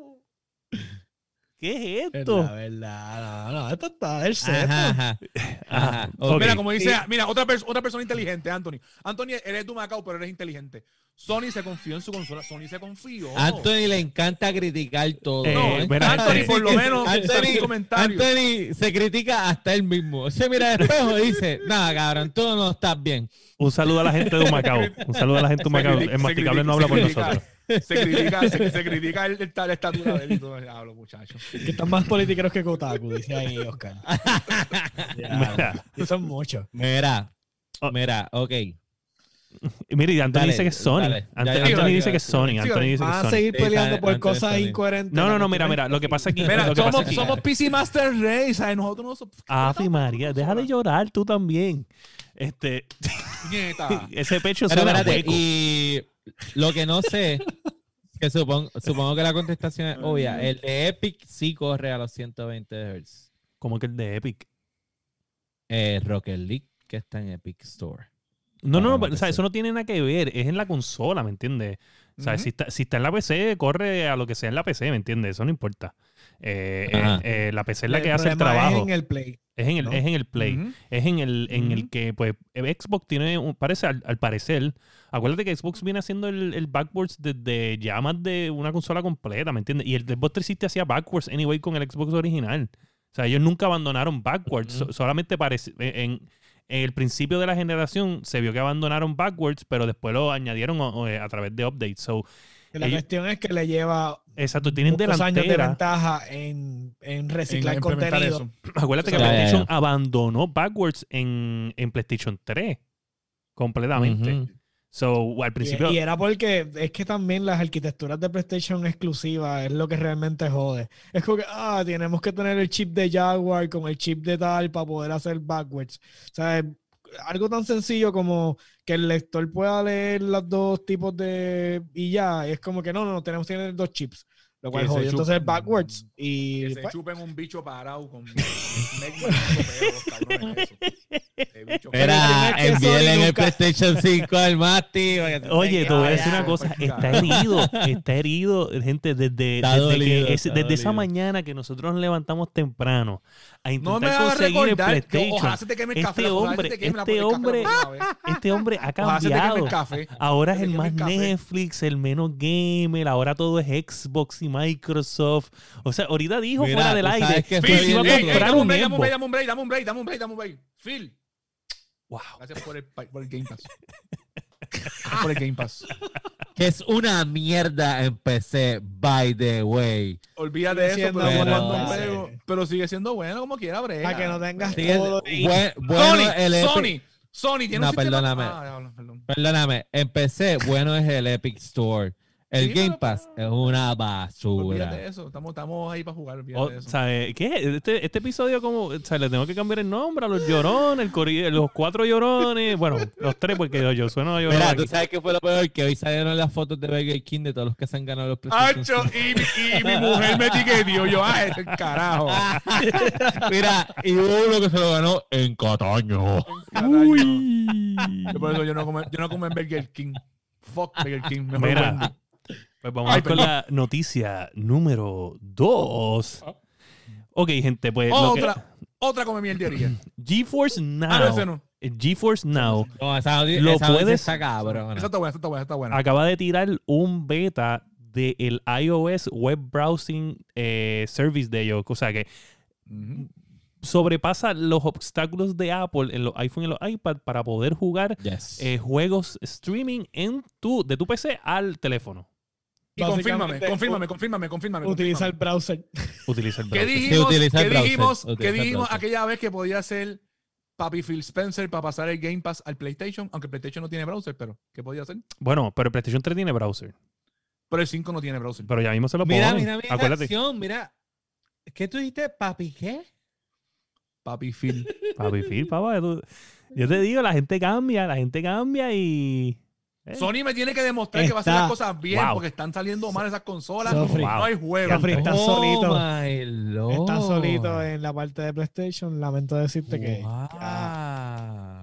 ¿Qué es esto? La verdad, no, no, esto está del set. Ajá, ajá. Ajá. Ajá. Ok. Mira, como dice, mira, otra, pers- otra persona inteligente, Anthony. Anthony, eres tu Macao, pero eres inteligente. Sony se confió en su consola. Sony se confió. Anthony le encanta criticar todo. Eh, No, mira, Anthony, por lo menos, Anthony, comentario. Anthony se critica hasta él mismo. Se mira al espejo y dice, nada, cabrón, tú no estás bien. Un saludo a la gente de Macao. Un saludo a la gente de Se Macao. critica- El masticable critica- no habla por nosotros. Se critica, se, se critica el, el- la estatura de él y todo. Hablo, muchachos. Que están más politiqueros que Kotaku, dice ahí Oscar. Ya, Mira, y son muchos. Mira, Oh. mira, ok. mira, y Anthony Dale, dice que es Sony. dale. Ant- Ya, ya, Anthony ya, dice que es Sony. ya, Anthony dice que Van a seguir peleando por antes cosas incoherentes. No, no, no, mira, mira. Lo que pasa aquí. Mira, lo que pasa somos, aquí- somos PC Master Race, ¿sabes? Nosotros no somos. Ave María, deja de llorar tú también. Este, Nieta. ese pecho hueco. y lo que no sé, que supongo, supongo que la contestación es obvia. El de Epic sí corre a los 120 Hz. Como que el de Epic. Eh, Rocket League, que está en Epic Store. No, no, no, o sea, eso no tiene nada que ver. Es en la consola, ¿me entiendes? O sea, si, está, si está en la PC, corre a lo que sea en la PC, ¿me entiendes? Eso no importa. Eh, eh, eh, la PC es la El que hace el problema es trabajo. en el play. Es en el, ¿no? es en el Play. Es en el, en el que, pues, Xbox tiene, un- parece, al, al parecer, acuérdate que Xbox viene haciendo el, el backwards desde ya más de una consola completa, ¿me entiendes? Y el Xbox 360 hacía backwards anyway con el Xbox original. O sea, ellos nunca abandonaron backwards. So- solamente parece, en, en el principio de la generación se vio que abandonaron backwards, pero después lo añadieron a través de updates. So, La Ellos- cuestión es que le lleva exacto, tienen muchos años de delantera. ventaja en, en reciclar En contenido. eso. Acuérdate que Ya, PlayStation ya. abandonó backwards en, en PlayStation 3 completamente. So, al Y, principio. y era porque es que también las arquitecturas de PlayStation exclusivas es lo que realmente jode. Es como que, ah, tenemos que tener el chip de Jaguar con el chip de tal para poder hacer backwards. O sea, algo tan sencillo como que el lector pueda leer los dos tipos de... Y ya, es como que no, no, no, tenemos que tener dos chips. Lo cual jodió entonces chupen- backwards. Y Que se pues, chupen un bicho parado con Era, el es envíenle PlayStation 5 al se Oye, te voy a decir una cosa, pues, está herido, está herido, gente, desde, desde, dolido, que desde esa mañana que nosotros nos levantamos temprano a No intentar me conseguir el recordar. que PlayStation. Ojalá se te queme el Este café. se hombre- te queme la- este café hombre-. Este hombre ha cambiado. café. Ahora es el más el. Netflix, el menos gamer, ahora todo es Xbox y Microsoft. O sea, ahorita dijo Mira, fuera del aire que se iba a comprar dame un break, dame un break, dame un break, dame un break, dame un break, dame un break. Phil, Wow. gracias por el, pa- por el Game Pass. Por el Game Pass. Que es una mierda en PC, by the way. Olvídate de eso, pero, bueno, pero sigue siendo bueno como quiera, brega. para que no tengas Sigue- todo. buen- bueno, Sony, el Sony, Sony tiene No, un sistema... perdóname. Ah, perdón. Perdóname, en PC, bueno es el Epic Store. El Sí, Game pero- Pass es una basura. de eso, estamos, estamos ahí para jugar, olvídate O, de eso. ¿sabe? ¿Qué? Este, este episodio, como, o sea, le tengo que cambiar el nombre a los llorones, el cori- los cuatro llorones. Bueno, los tres, porque yo, yo sueno a. Mira, aquí. tú sabes qué fue lo peor, que hoy salieron las fotos de Burger King de todos los que se han ganado los PlayStation Hacho, y, y mi mujer me etiquetó, yo, ah, el carajo. 5. Mira, y hubo uno que se lo ganó en Cataño. Uy. Yo por eso yo no como, yo no como en Burger King. Fuck Burger King. Mira, Wendy. Pues vamos Ay, con perdón. la noticia número dos. Ok, gente, pues lo que- Otra, otra come mierdería. GeForce Ah, no, ese Now. no. eh, GeForce Now No, esa Lo esa puedes- está cabrón. Esa está buena, esa está buena, está buena. acaba de tirar un beta del iOS Web Browsing eh, Service de ellos. O sea que sobrepasa los obstáculos de Apple en los iPhone y los iPad para poder jugar Yes. eh, juegos streaming en tu, de tu PC al teléfono. Y confírmame, confírmame, confírmame, confírmame. Utiliza el browser. Utiliza el ¿Qué browser. dijimos, utiliza el ¿qué browser, dijimos, qué dijimos browser. aquella vez que podía ser Papi Phil Spencer para pasar el Game Pass al PlayStation? Aunque el PlayStation no tiene browser, pero ¿qué podía hacer? Bueno, pero el PlayStation 3 tiene browser. Pero el 5 no tiene browser. Pero ya mismo se lo mira, ponen. mira, mira, Acuérdate. acción, mira. ¿Qué tú dijiste, papi? ¿Qué? Papi Phil. Papi Phil, papá. Yo te digo, la gente cambia, la gente cambia y. Eh, Sony me tiene que demostrar que va a hacer las cosas bien Wow. porque están saliendo mal esas consolas. Sofri. No hay juego. Sofri, está Oh solito. my lord. Estás solito en la parte de PlayStation. Lamento decirte que Wow.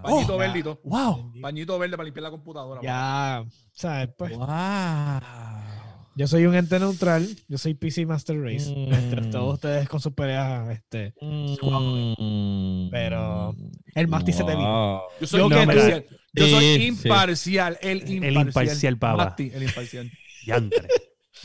Pañito Oh, verdito. ¡Wow! Pañito verde para limpiar la computadora. ya, ¿sabes? Pues, Wow. Yo soy un ente neutral. Yo soy PC Master Race. Mm. Este, todos ustedes con sus peleas. Este, Mm. Pero el Masti se te vino. Yo soy Yo que imparcial. Yo soy Sí, sí. imparcial. El imparcial. imparcial, pava. El imparcial. Yantre.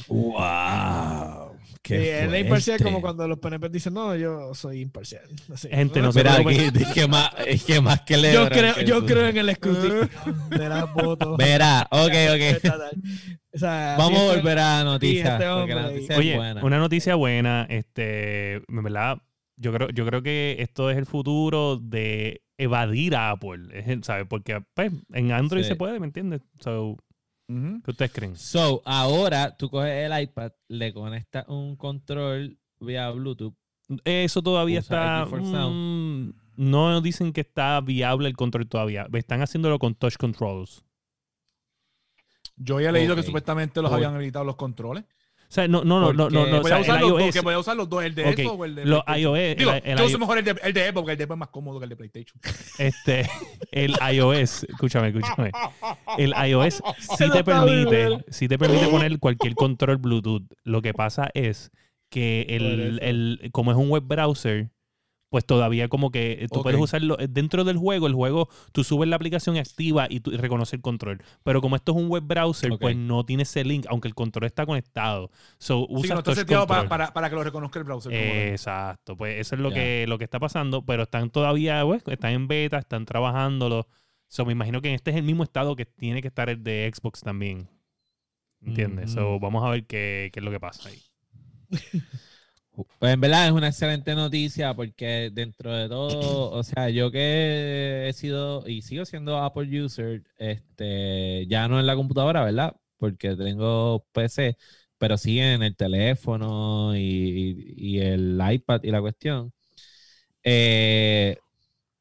Wow. Sí, es imparcial como cuando los PNP dicen, no, yo soy imparcial. Así. Gente, no se Mira, aquí, es que más, es que más que le yo creo, yo creo en el escrutinio de las votos. Verá, ok, ok. O sea, Vamos a es- volver a la noticia. este la noticia Oye, buena. una noticia buena, este, en verdad, yo creo, yo creo que esto es el futuro de evadir a Apple, es el- ¿sabes? Porque pues, en Android Sí. se puede, ¿me entiendes? So, ¿Qué ustedes creen? So, ahora tú coges el iPad, le conectas un control vía Bluetooth. Eso todavía está... mm, no dicen que está viable el control todavía. Están haciéndolo con touch controls. Yo había leído que Ok. supuestamente los habían editado los controles. O sea, no, no, no, no, no, no, o Podía sea, usar los dos, iOS, que podía usar los dos, el de Ok, eso o el de los iOS, Digo, el- el yo uso mejor el de, el de Apple porque el de Apple es más cómodo que el de PlayStation. este, el iOS, escúchame, escúchame. El iOS sí te permite, sí te permite poner cualquier control Bluetooth. Lo que pasa es que el, el- como es un web browser, pues todavía como que eh, tú puedes usarlo eh, dentro del juego, el juego, tú subes la aplicación activa y, tú, y reconoce el control. Pero como esto es un web browser, pues no tiene ese link, aunque el control está conectado. So, Sí, que usas no está seteado para, control. para, para que lo reconozca el browser. Exacto, pues eso es lo que, lo que está pasando, pero están todavía, pues, están en beta, están trabajándolo. So, me imagino que este es el mismo estado que tiene que estar el de Xbox también. ¿Entiendes? So, Ujú. vamos a ver qué, qué es lo que pasa ahí. Pues en verdad es una excelente noticia porque dentro de todo, o sea, yo que he sido y sigo siendo Apple user, este, ya no en la computadora, ¿verdad? Porque tengo PC, pero sí en el teléfono y, y el iPad y la cuestión. Eh,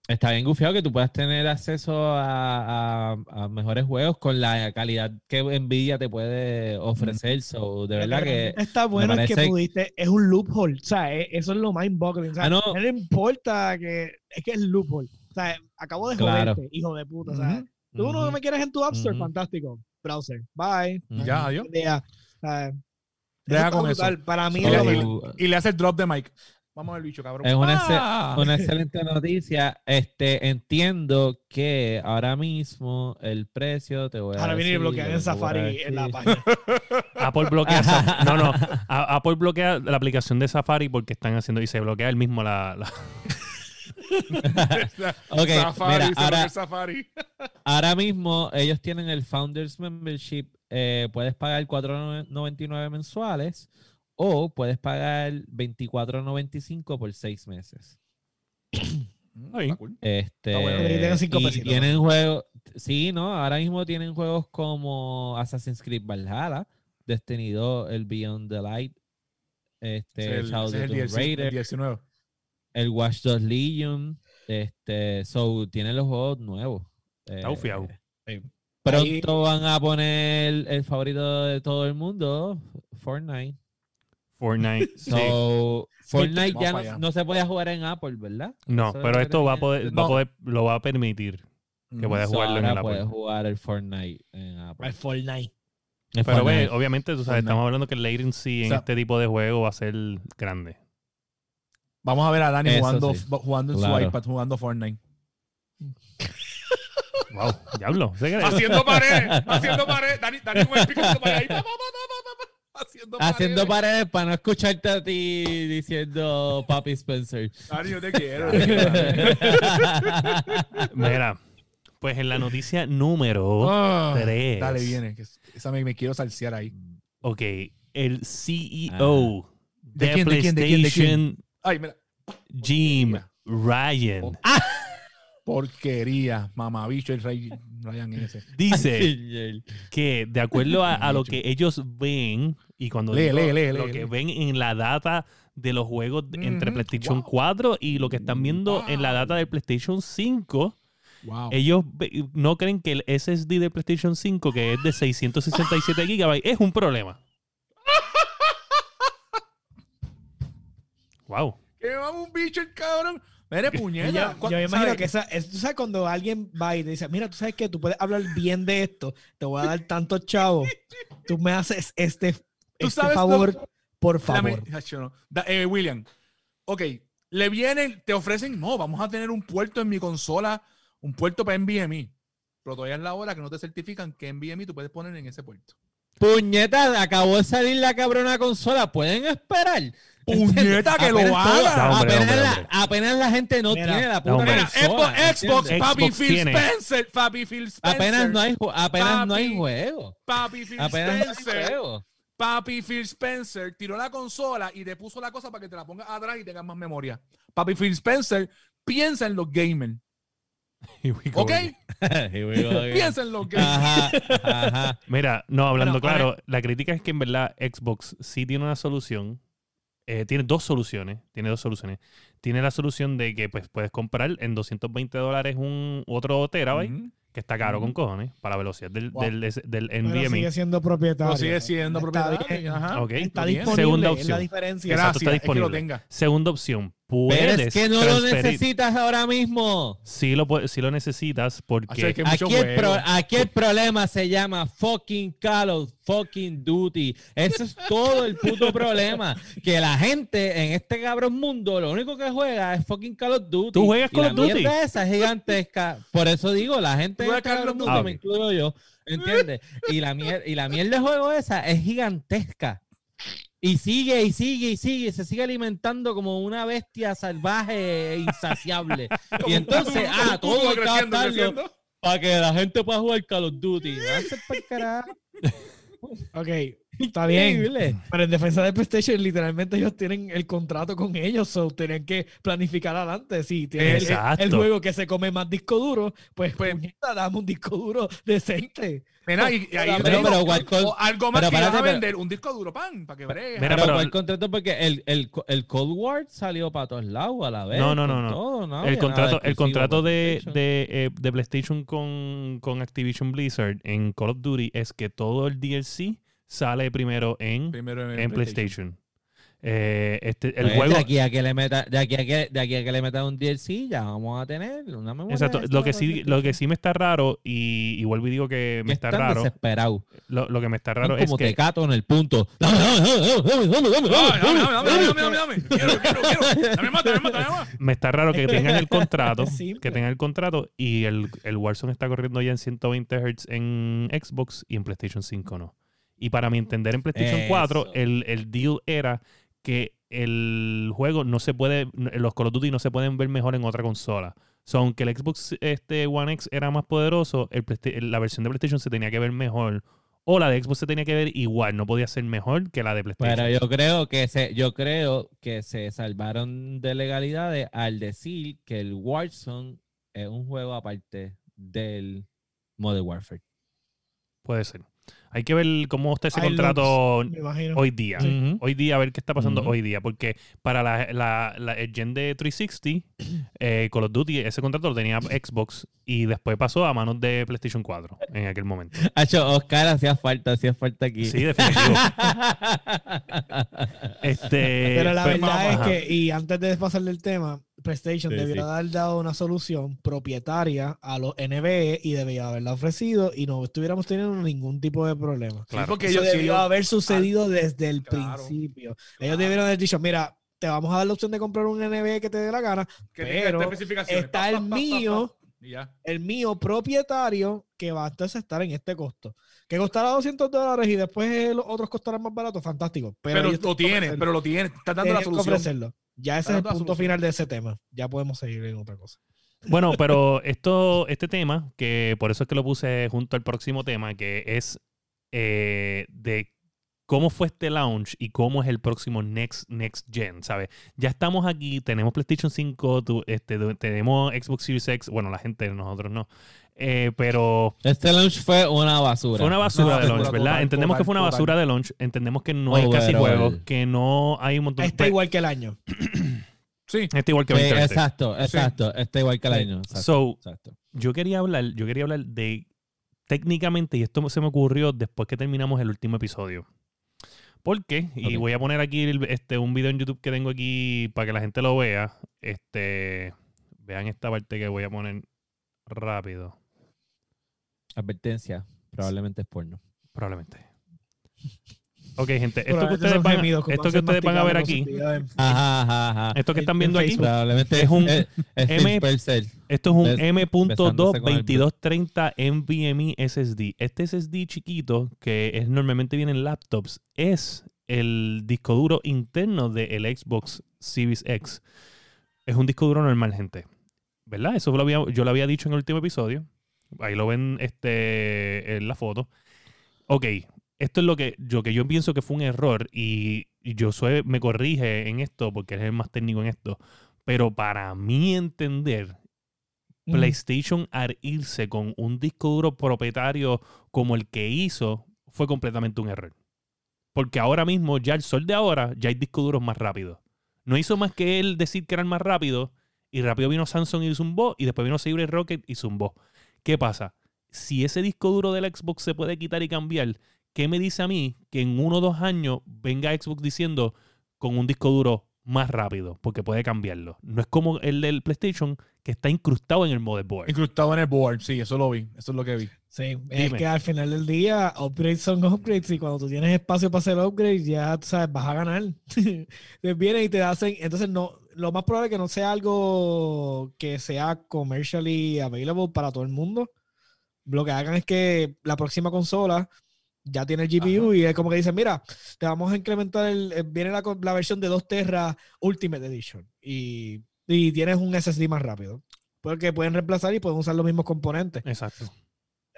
está bien gufiado que tú puedas tener acceso a, a- a mejores juegos con la calidad que Nvidia te puede ofrecer. So, de verdad que Está bueno que pudiste, es un loophole, o sea, e- eso es lo más boggling. O sea, Ah, no. no le importa que es que es loophole. O sea, acabo de Claro. joderte, hijo de puta. O sea, Ujú. tú no me quieres en tu App Store, fantástico. Browser, bye. Ya, adiós. Deja con eso. Para mí Y es le- lo y Y le hace el drop de mic. Vamos al bicho, cabrón. Es una, Ah. una excelente noticia. Este, entiendo que ahora mismo el precio te voy a Ahora viene y lo en Safari en la página. Apple bloquea, no, no, A- Apple bloquea la aplicación de Safari porque están haciendo y se bloquea el mismo la, Safari, mira, ahora, Safari. ahora mismo ellos tienen el Founders Membership. eh, puedes pagar 4.99 mensuales o puedes pagar 24.95 por seis meses. Mm, Ahí. está cool. Este, Está bueno. Cinco y tienen juegos, sí, ¿no? Ahora mismo tienen juegos como Assassin's Creed Valhalla, Destiny 2, el Beyond the Light, este, el, Shadow the el Tomb DLC, el Raider, Watch Dogs Legion, este, so, tienen los juegos nuevos. Eh. Pronto van a poner el favorito de todo el mundo, Fortnite. Fortnite. Sí. So, Fortnite ya no, se puede jugar en Apple, ¿verdad? No, Eso pero esto va a poder, va a No. poder, lo va a permitir que Mm. puedas So, jugarlo en ahora el puedes Apple. jugar el Fortnite en Apple. El Fortnite. El Pero ve, obviamente, tú sabes, Fortnite. estamos hablando que el latency en O sea, este tipo de juego va a ser grande. Vamos a ver a Dani Eso jugando, sí. jugando en Claro. su iPad, jugando Fortnite. Wow, diablo. Haciendo pared, haciendo pared. Dani, Dani con el pico haciendo pared ahí. Haciendo. Haciendo paredes para no escucharte a ti diciendo Papi Spencer. Dani, yo te quiero. te quiero, Dani. Mira, pues en la noticia número Ah, tres. Dale, viene. que esa me, me quiero salsear ahí. Ok, el CEO ¿De de, quién, de quién, de quién, de PlayStation, Ay, mira. Jim Ryan, Porquería, mamabicho, el rey Ryan ese. dice que de acuerdo a, a lo que ellos ven, y cuando Lee, digo lee, lee, lo lee, que lee. ven en la data de los juegos entre PlayStation wow. 4 y lo que están viendo en la data del PlayStation 5, Wow. Ellos no creen que el SSD de PlayStation 5, que es de 667 GB, es un problema. Wow. Que vamos un bicho el cabrón. Mire, puñeta. yo me imagino que esa, es- tú sabes cuando alguien va y te dice, mira, tú sabes que tú puedes hablar bien de esto, te voy a dar tantos chavos, tú me haces este, este lo- favor, por favor. Da- eh, William, ok, le vienen, te ofrecen, no, vamos a tener un puerto en mi consola, un puerto para NVMe. Pero todavía es la hora que no te certifican que NVMe tú puedes poner en ese puerto. Puñeta, acabó de salir la cabrona consola. ¿Pueden esperar? Puñeta, que lo haga. No, hombre, apenas, hombre, la, hombre. apenas la gente no Mira, tiene la no, puta hombre. Mira, consola, Xbox, papi Phil. Spencer, papi Phil Spencer. Apenas no hay, apenas no hay juego. Papi Phil Apenas no hay Spencer. juego. Papi Phil Spencer tiró la consola y te puso la cosa para que te la pongas atrás y tengas más memoria. Papi Phil Spencer piensa en los gamers. Here we go ¿Ok? Piensa en los gamers. Ajá, ajá. Mira, no, hablando Bueno, claro, la crítica es que en verdad Xbox sí tiene una solución. Eh, tiene dos soluciones. Tiene dos soluciones. Tiene la solución de que pues, puedes comprar en 220 dólares un otro terabyte, Ujú. que está caro con cojones, para la velocidad del, Wow. del, del, del Pero NVMe. sigue siendo propietario. Lo sigue siendo Está propietario. bien. Ajá. Está disponible, Segunda es opción. la diferencia. Exacto, está Gracias, es que lo tenga. Segunda opción, Pero puedes es que no lo transferir- necesitas ahora mismo. Sí lo, sí lo necesitas porque... Que mucho Aquí el, pro- aquí el problema se llama fucking Call of fucking Duty. Ese es todo el puto problema. Que la gente en este cabrón mundo lo único que juega es fucking Call of Duty. ¿Tú juegas Y Call la of Duty? mierda esa es gigantesca. Por eso digo, la gente en ¿Tú este cabrón of mundo, Duty? me incluyo yo, ¿entiendes? Y la, mier- y la mierda de juego esa es gigantesca. Y sigue y sigue y sigue, se sigue alimentando como una bestia salvaje e insaciable. y entonces, ah, todo hay que adaptarlo para que la gente pueda jugar Call of Duty. Va a ser pa'l carajo. Ok, está bien. Increíble. Pero en defensa de PlayStation, literalmente ellos tienen el contrato con ellos, so tienen que planificar adelante. Si tienen el, Exacto. el juego que se come más disco duro, pues, Pues- puñeta, dame un disco duro decente. Mira, y, y ahí Pero- o algo más pero que vas a vender, un disco duro, pan, para que bregue. Mira, Pero, pero- ¿cuál contrato? Porque el, el, el Cold War salió para todos lados a la vez. No, no, no, no. todo, no el contrato, el contrato de, PlayStation. de, eh, de PlayStation con, con Activision Blizzard en Call of Duty es que todo el DLC sale primero en, Primero en PlayStation. Eh, este, el Pues, juego... De aquí, a que le meta, de, aquí a que, de aquí a que le metan un DLC, ya vamos a tener una memoria. Exacto. Lo que sí, lo que sí me está raro, y, y vuelvo y digo que me Que está están raro. desesperados. Lo, lo que me está raro es como que tecato en el punto. Dame, dame, dame, dame, dame, dame, Ay, dame, dame, dame, dame, dame, dame, dame. Quiero, quiero, quiero. Dame más, dame más, dame más. me está raro que tengan el contrato, que tengan el contrato y el, el Warzone está corriendo ya en 120 Hz en Xbox y en PlayStation 5 no. Y para mi entender en PlayStation 4 Eso. el, el deal era que el juego no se puede, los Call of Duty no se pueden ver mejor en otra consola. So, aunque el Xbox este, One X era más poderoso, el la versión de PlayStation se tenía que ver mejor. O la de Xbox se tenía que ver igual, no podía ser mejor que la de PlayStation. Pero yo creo que se, yo creo que se salvaron de legalidades al decir que el Warzone es un juego aparte del Modern Warfare. Puede ser. Hay que ver cómo está ese contrato hoy día. Hoy día, a ver qué está pasando hoy día. Porque para la, la, la- el gen de 360, eh, Call of Duty, ese contrato lo tenía Xbox y después pasó a manos de PlayStation 4 en aquel momento. Hacho, Oscar hacía falta, hacía falta aquí. Sí, definitivo. este, Pero la pues, verdad es que, y antes de pasarle el tema, PlayStation Sí, debió sí. haber dado una solución propietaria a los NBE y debía haberla ofrecido y no estuviéramos teniendo ningún tipo de problema. Claro. porque Eso ellos debió haber sucedido desde el Claro. principio. Claro. Ellos debieron haber dicho, mira, te vamos a dar la opción de comprar un NBE que te dé la gana, que pero está Pa, el pa, mío, pa. Y ya. el mío propietario, que va a entonces estar en este costo. Que costará 200 dólares y después los otros costarán más barato, fantástico. Pero, Pero, lo tienen que tiene, ofrecerlo. pero lo tiene. Está dando la solución. Ya ese es el punto solución. final de ese tema. Ya podemos seguir en otra cosa. Bueno, pero esto, este tema, que por eso es que lo puse junto al próximo tema, que es eh, de cómo fue este launch y cómo es el próximo next, next gen, ¿sabes? Ya estamos aquí, tenemos PlayStation 5, tu- este, tenemos Xbox Series X, bueno, la gente, nosotros no, eh, pero Este launch fue una basura. fue una basura de launch, ¿verdad? total, entendemos que fue una total. basura de launch, entendemos que no hay Oh, casi pero juegos, el- que no hay un montón Está igual que el año. Sí. Está igual que Sí, 2020. exacto, exacto. Está igual que el Sí. año. Exacto, So, exacto. yo quería hablar, yo quería hablar de técnicamente, y esto se me ocurrió después que terminamos el último episodio. ¿Por qué? Y voy a poner aquí el- este, un video en YouTube que tengo aquí para que la gente lo vea. Este, vean esta parte que voy a poner rápido, Advertencia, probablemente es porno. probablemente. Ok, gente, esto que ustedes van, gemidos, esto que ustedes van a ver aquí, Ajá, ajá, ajá. esto que están en viendo aquí. Probablemente Es un es, es M-. Esto es un Bes- M.2 besándose con el- 2230 NVMe SSD. Este SSD chiquito, que es, normalmente viene en laptops, es el disco duro interno del Xbox Series X. Es un disco duro normal, gente. ¿Verdad? Eso lo había- yo lo había dicho en el último episodio. Ahí lo ven este, en la foto. Ok, esto es lo que yo, que yo pienso que fue un error y, y Josué me corrige en esto porque él es el más técnico en esto. Pero para mí entender, Mm. PlayStation al irse con un disco duro propietario como el que hizo fue completamente un error. Porque ahora mismo, ya el sol de ahora, ya hay discos duros más rápidos. No hizo más que él decir que eran más rápidos y rápido vino Samsung y zumbó y después vino Sabre Rocket y zumbó. ¿Qué pasa? Si ese disco duro del Xbox se puede quitar y cambiar, ¿qué me dice a mí que en uno o dos años venga Xbox diciendo con un disco duro más rápido? Porque puede cambiarlo. No es como el del PlayStation que está incrustado en el motherboard. Incrustado en el board, sí, eso lo vi. Eso es lo que vi. Sí, es que al final del día, upgrades son upgrades y cuando tú tienes espacio para hacer upgrades, ya tú sabes, vas a ganar. te vienen y te hacen. Entonces, no, lo más probable es que no sea algo que sea commercially available para todo el mundo. Lo que hagan es que la próxima consola ya tiene el GPU y es como que dicen, mira, te vamos a incrementar el, eh, viene la, la versión de 2 Terra Ultimate Edition y, y tienes un SSD más rápido. Porque pueden reemplazar y pueden usar los mismos componentes. Exacto.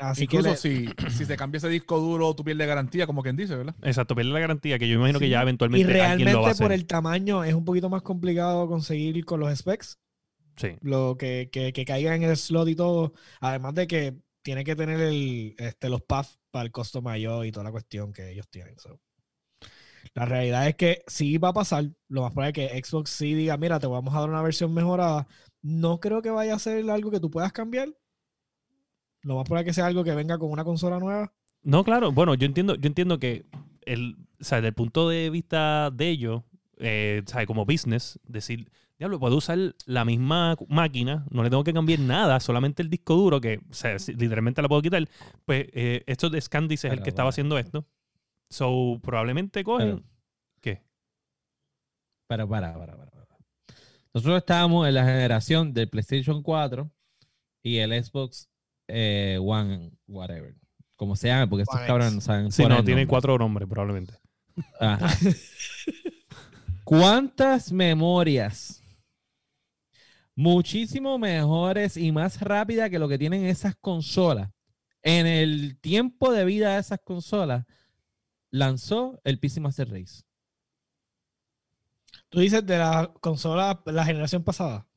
Así que Incluso le- si, si se cambia ese disco duro, tú pierdes garantía, como quien dice, ¿verdad? Exacto, pierde la garantía que yo imagino que ya Y eventualmente alguien realmente lo va a hacer. por el tamaño es un poquito más complicado conseguir con los specs, Sí. lo que, que, que caiga en el slot y todo. Además de que tiene que tener el, este, los paths para el costo mayor y toda la cuestión que ellos tienen. so. La realidad es que sí va a pasar. Lo más probable es que Xbox sí diga, mira, te vamos a dar una versión mejorada. No creo que vaya a ser algo que tú puedas cambiar. Lo más probable es que sea algo que venga con una consola nueva. No, claro, bueno, yo entiendo, yo entiendo que el, o sea, desde el punto de vista de ellos, eh, o sea, como business, decir, diablo, puedo usar la misma máquina, no le tengo que cambiar nada, solamente el disco duro, que o sea, literalmente la puedo quitar. Pues eh, esto de Scandis es el que estaba haciendo esto. So, probablemente cogen. Pero- ¿Qué? Pero para, para, para, para. Nosotros estábamos en la generación del PlayStation 4 y el Xbox eh, One, whatever. Como se llame, porque estos One cabrones X. no saben. Sí, no, tiene nombres. cuatro nombres, probablemente. Ajá. ¿Cuántas memorias? Muchísimo mejores y más rápidas que lo que tienen esas consolas. En el tiempo de vida de esas consolas, lanzó el PC Master Race. Tú dices de la consola, la generación pasada.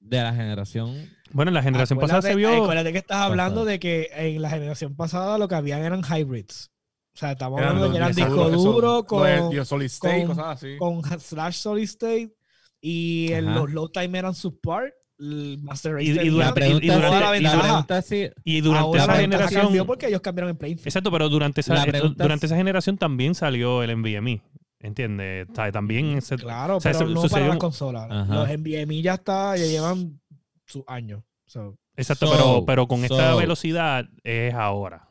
De la generación. Bueno, en la generación pasada se vio. Acuérdate que estás hablando de que en la generación pasada lo que habían eran hybrids. O sea, estamos hablando de que eran discos disco duro con, Solid State, con- cosas así. con slash solid state y el- los load time eran subpart. El Master Race Y- y durante- y durante- toda la pregunta Y durante esa generación. porque ellos cambiaron el playing field. Exacto, pero durante esa, durante es- esa generación también salió el NVMe. ¿Entiendes? También ese- Claro, o sea, pero eso no para las consolas. Ajá. Los NVMe ya está, ya llevan sus años. So, Exacto, So, pero, pero con esta so- velocidad es ahora.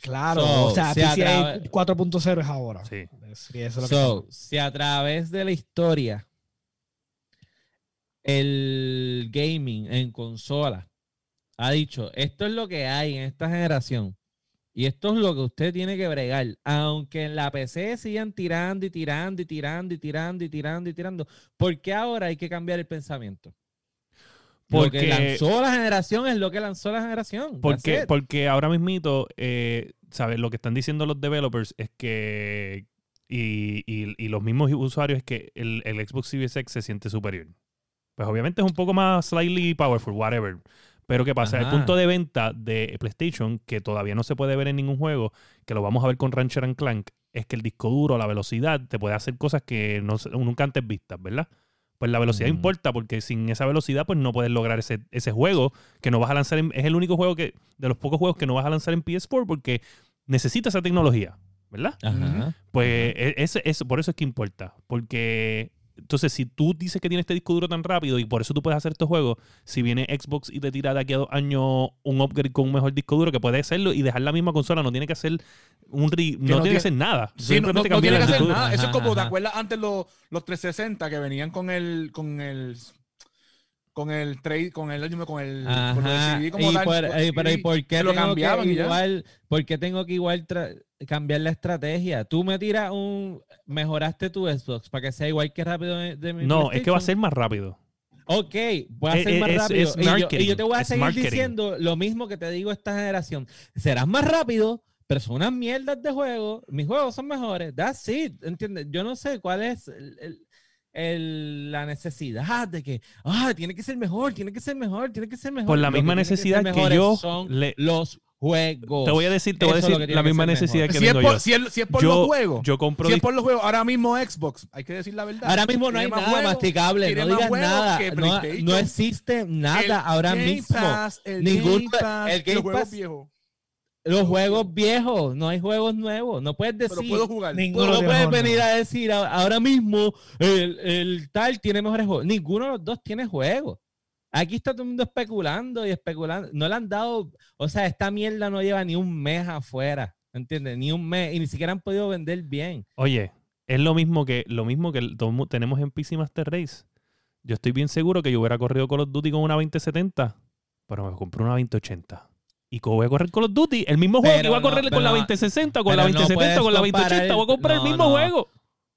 claro, So, o sea, si PCI atrave- 4.0 es ahora. Sí. Sí, eso es lo que si a través de la historia el gaming en consola ha dicho, esto es lo que hay en esta generación y esto es lo que usted tiene que bregar, aunque en la PC sigan tirando y tirando y tirando y tirando y tirando y tirando, ¿por qué ahora hay que cambiar el pensamiento? Porque lanzó la generación es lo que lanzó la generación. Porque, porque ahora mismito, eh, ¿sabes? Lo que están diciendo los developers es que. Y, y- y los mismos usuarios es que el, el Xbox Series X se siente superior. Pues obviamente es un poco más slightly powerful, whatever. Pero ¿qué pasa? El punto de venta de PlayStation, que todavía no se puede ver en ningún juego, que lo vamos a ver con Rancher and Clank, es que el disco duro, la velocidad, te puede hacer cosas que no, nunca antes vistas, ¿verdad? Pues la velocidad Ujú. importa porque sin esa velocidad pues no puedes lograr ese, ese juego que no vas a lanzar. en- es el único juego que, de los pocos juegos que no vas a lanzar en PS4 porque necesita esa tecnología, ¿verdad? Ajá. Pues e- ese- por eso es que importa. Porque entonces, si tú dices que tienes este disco duro tan rápido y por eso tú puedes hacer estos juegos, si viene Xbox y te tira de aquí a dos años un upgrade con un mejor disco duro, que puede hacerlo y dejar la misma consola, no tiene que hacer un re- no, no tiene que hacer nada. Sí, no, tiene que el hacer duro. nada. Eso es Ajá, como, ¿te acuerdas antes los, los 360 que venían con el con el con el trade, con el con el con Ajá. CD como Y tal, por, con y- pero ¿y CD, por qué lo cambiaban igual, por qué tengo que igual tra- cambiar la estrategia? Tú me tiras un mejoraste tu Xbox para que sea igual que rápido de, de mi No, es que va a ser más rápido. Ok, voy a Es- ser más es- rápido. es y, yo, marketing, y yo te voy a seguir marketing. diciendo lo mismo que te digo esta generación. Serás más rápido, pero son unas mierdas de juego. Mis juegos son mejores. That's it. ¿Entiendes? Yo no sé cuál es el- el- el- la necesidad de que, ah, tiene que ser mejor, tiene que ser mejor, tiene que ser mejor. Por la Lo misma necesidad que yo son le- los juegos. Te voy a decir, te voy a es decir la misma necesidad mejor. que si, es tengo por, yo. si, es, si es por yo, los juegos, yo compro si es por los juegos, ahora mismo Xbox, hay que decir la verdad. Ahora mismo no hay más nada juegos, masticable, no digas juegos nada, no, no existe nada El ahora Game mismo. Pass, el Game Pass, el Game los juegos Pass- viejos. Los juegos viejos, no hay juegos nuevos. No puedes decir. Pero puedo jugar. Ninguno no de puedes venir no. a decir ahora mismo el, el tal tiene mejores juegos. Ninguno de los dos tiene juegos. Aquí está todo el mundo especulando y especulando. No le han dado, o sea, esta mierda no lleva ni un mes afuera, ¿entiendes? Ni un mes y ni siquiera han podido vender bien. Oye, es lo mismo que lo mismo que tenemos en PC Master Race. Yo estoy bien seguro que yo hubiera corrido Call of Duty con una 2070, pero me compré una 2080. Y como voy a correr Call of Duty, el mismo juego Pero que iba a no, correr con la pero- 2060, con la pero no 2070, con la puedes comparar 2080, voy a comprar el mismo no. juego.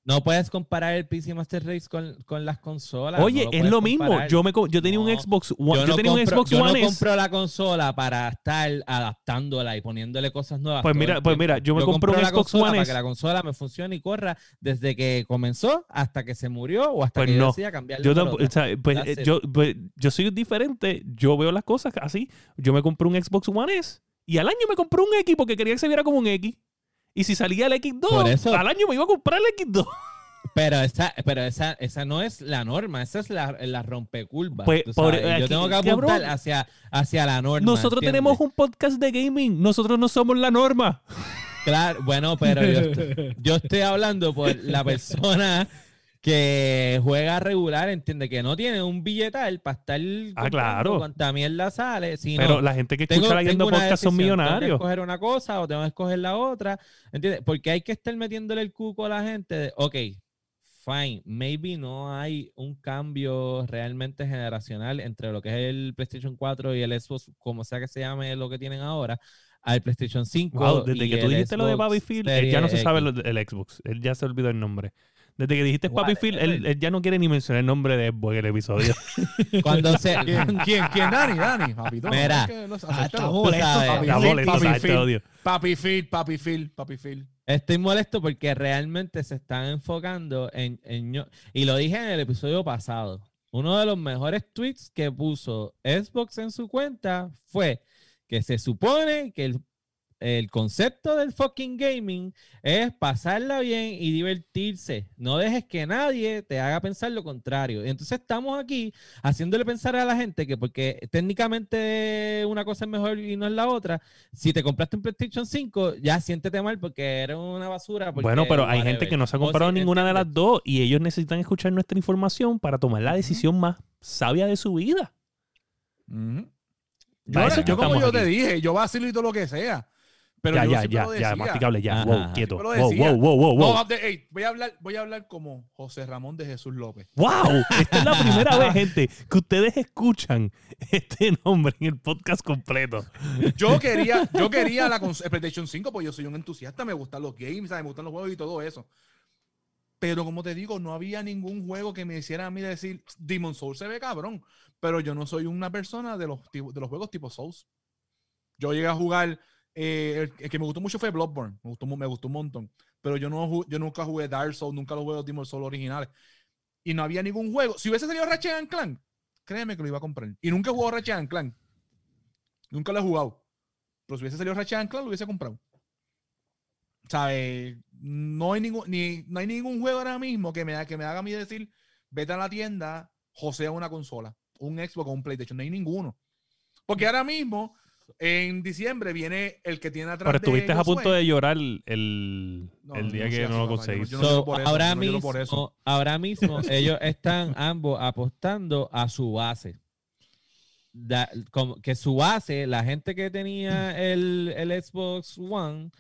No puedes comparar el PC Master Race con, con las consolas. Oye, no es lo mismo. comparar. Yo me yo tenía un Xbox One, yo, no tenía un Xbox yo One no S. compro la consola para estar adaptándola y poniéndole cosas nuevas. Pues mira- pues mira, yo me compré compro un la Xbox One para que la consola me funcione y corra desde que comenzó hasta que se murió o hasta Pues que yo decida cambiarle Yo, tampoco- o sea, pues, eh, yo, pues, yo soy diferente. Yo veo las cosas así. Yo me compré un Xbox One S y al año me compré un X porque quería que se viera como un X. Y si salía el X2, Por eso- al año me iba a comprar el X2. Pero esa, pero esa, esa no es la norma, esa es la, la rompecurva. Pues, por- aquí- yo tengo que cabrón. apuntar hacia, hacia la norma. Nosotros ¿entiendes? tenemos un podcast de gaming. Nosotros no somos la norma. Claro, bueno, pero yo estoy hablando por la persona que juega regular, entiende que no tiene un billetal para estar comprando claro. cuánta mierda sale, sino Pero la gente que tengo, escucha la tengo Yendo una Podcast son decisión, Tengo que millonarios. escoger una cosa o tengo que escoger la otra, ¿entiendes? Porque hay que estar metiéndole el cuco a la gente de, ok, fine, maybe no hay un cambio realmente generacional entre lo que es el PlayStation 4 y el Xbox, como sea que se llame lo que tienen ahora, al PlayStation 5. Wow, desde que tú dijiste lo de Papi Phil, él ya no se sabe lo Xbox. Él ya se olvidó el nombre. Desde que dijiste Papi Whatever. Phil, él, él ya no quiere ni mencionar el nombre de Xbox en el episodio. Cuando se... ¿Quién, quién, quién? Dani, Dani, papito. Mira. Ah, está molesto, papi. Está Phil, molesto, Papi. Phil. Papi Phil, papi Phil, papi Phil. Estoy molesto porque realmente se están enfocando en, en Y lo dije en el episodio pasado. Uno de los mejores tweets que puso Xbox en su cuenta fue que se supone que el, el concepto del fucking gaming es pasarla bien y divertirse. No dejes que nadie te haga pensar lo contrario. Entonces estamos aquí haciéndole pensar a la gente que porque técnicamente una cosa es mejor y no es la otra, si te compraste un PlayStation 5, ya siéntete mal porque eres una basura. Bueno, pero hay gente que no se ha comprado si- ninguna de las dos y ellos necesitan escuchar nuestra información para tomar la decisión más sabia de su vida. Yo, como yo aquí. te dije, yo vacilo y todo lo que sea. Pero ya, yo ya, ya, lo ya, decía. masticable, ya. Ajá, wow, quieto. Wow, wow, wow, wow, wow. No, de- ey, voy, a hablar, voy a hablar como José Ramón de Jesús López. ¡Wow! Esta es la primera vez, gente, que ustedes escuchan este nombre en el podcast completo. Yo quería, yo quería la PlayStation 5 porque yo soy un entusiasta, me gustan los games, ¿sabes? me gustan los juegos y todo eso. Pero como te digo, no había ningún juego que me hiciera a mí decir, Demon Souls se ve cabrón, pero yo no soy una persona de los, de los juegos tipo Souls. Yo llegué a jugar, eh, el, el que me gustó mucho fue Bloodborne, me gustó, me gustó un montón, pero yo, no, yo nunca jugué Dark Souls, nunca los jugué los Demon Souls originales. Y no había ningún juego. Si hubiese salido Ratchet Clank, créeme que lo iba a comprar. Y nunca he jugado Ratchet Clank. Nunca lo he jugado. Pero si hubiese salido Ratchet Clank, lo hubiese comprado. ¿Sabes? No hay ningún, ni, no hay ningún juego ahora mismo que me, que me haga a mí decir, vete a la tienda, josea una consola, un Xbox o un PlayStation. No hay ninguno. Porque ahora mismo, en diciembre, viene el que tiene atrás Pero estuviste de a punto de llorar el, No, el no, día no que no lo conseguiste. ahora, ahora mismo ellos están ambos apostando a su base. Da- como que su base, la gente que tenía el, el Xbox One,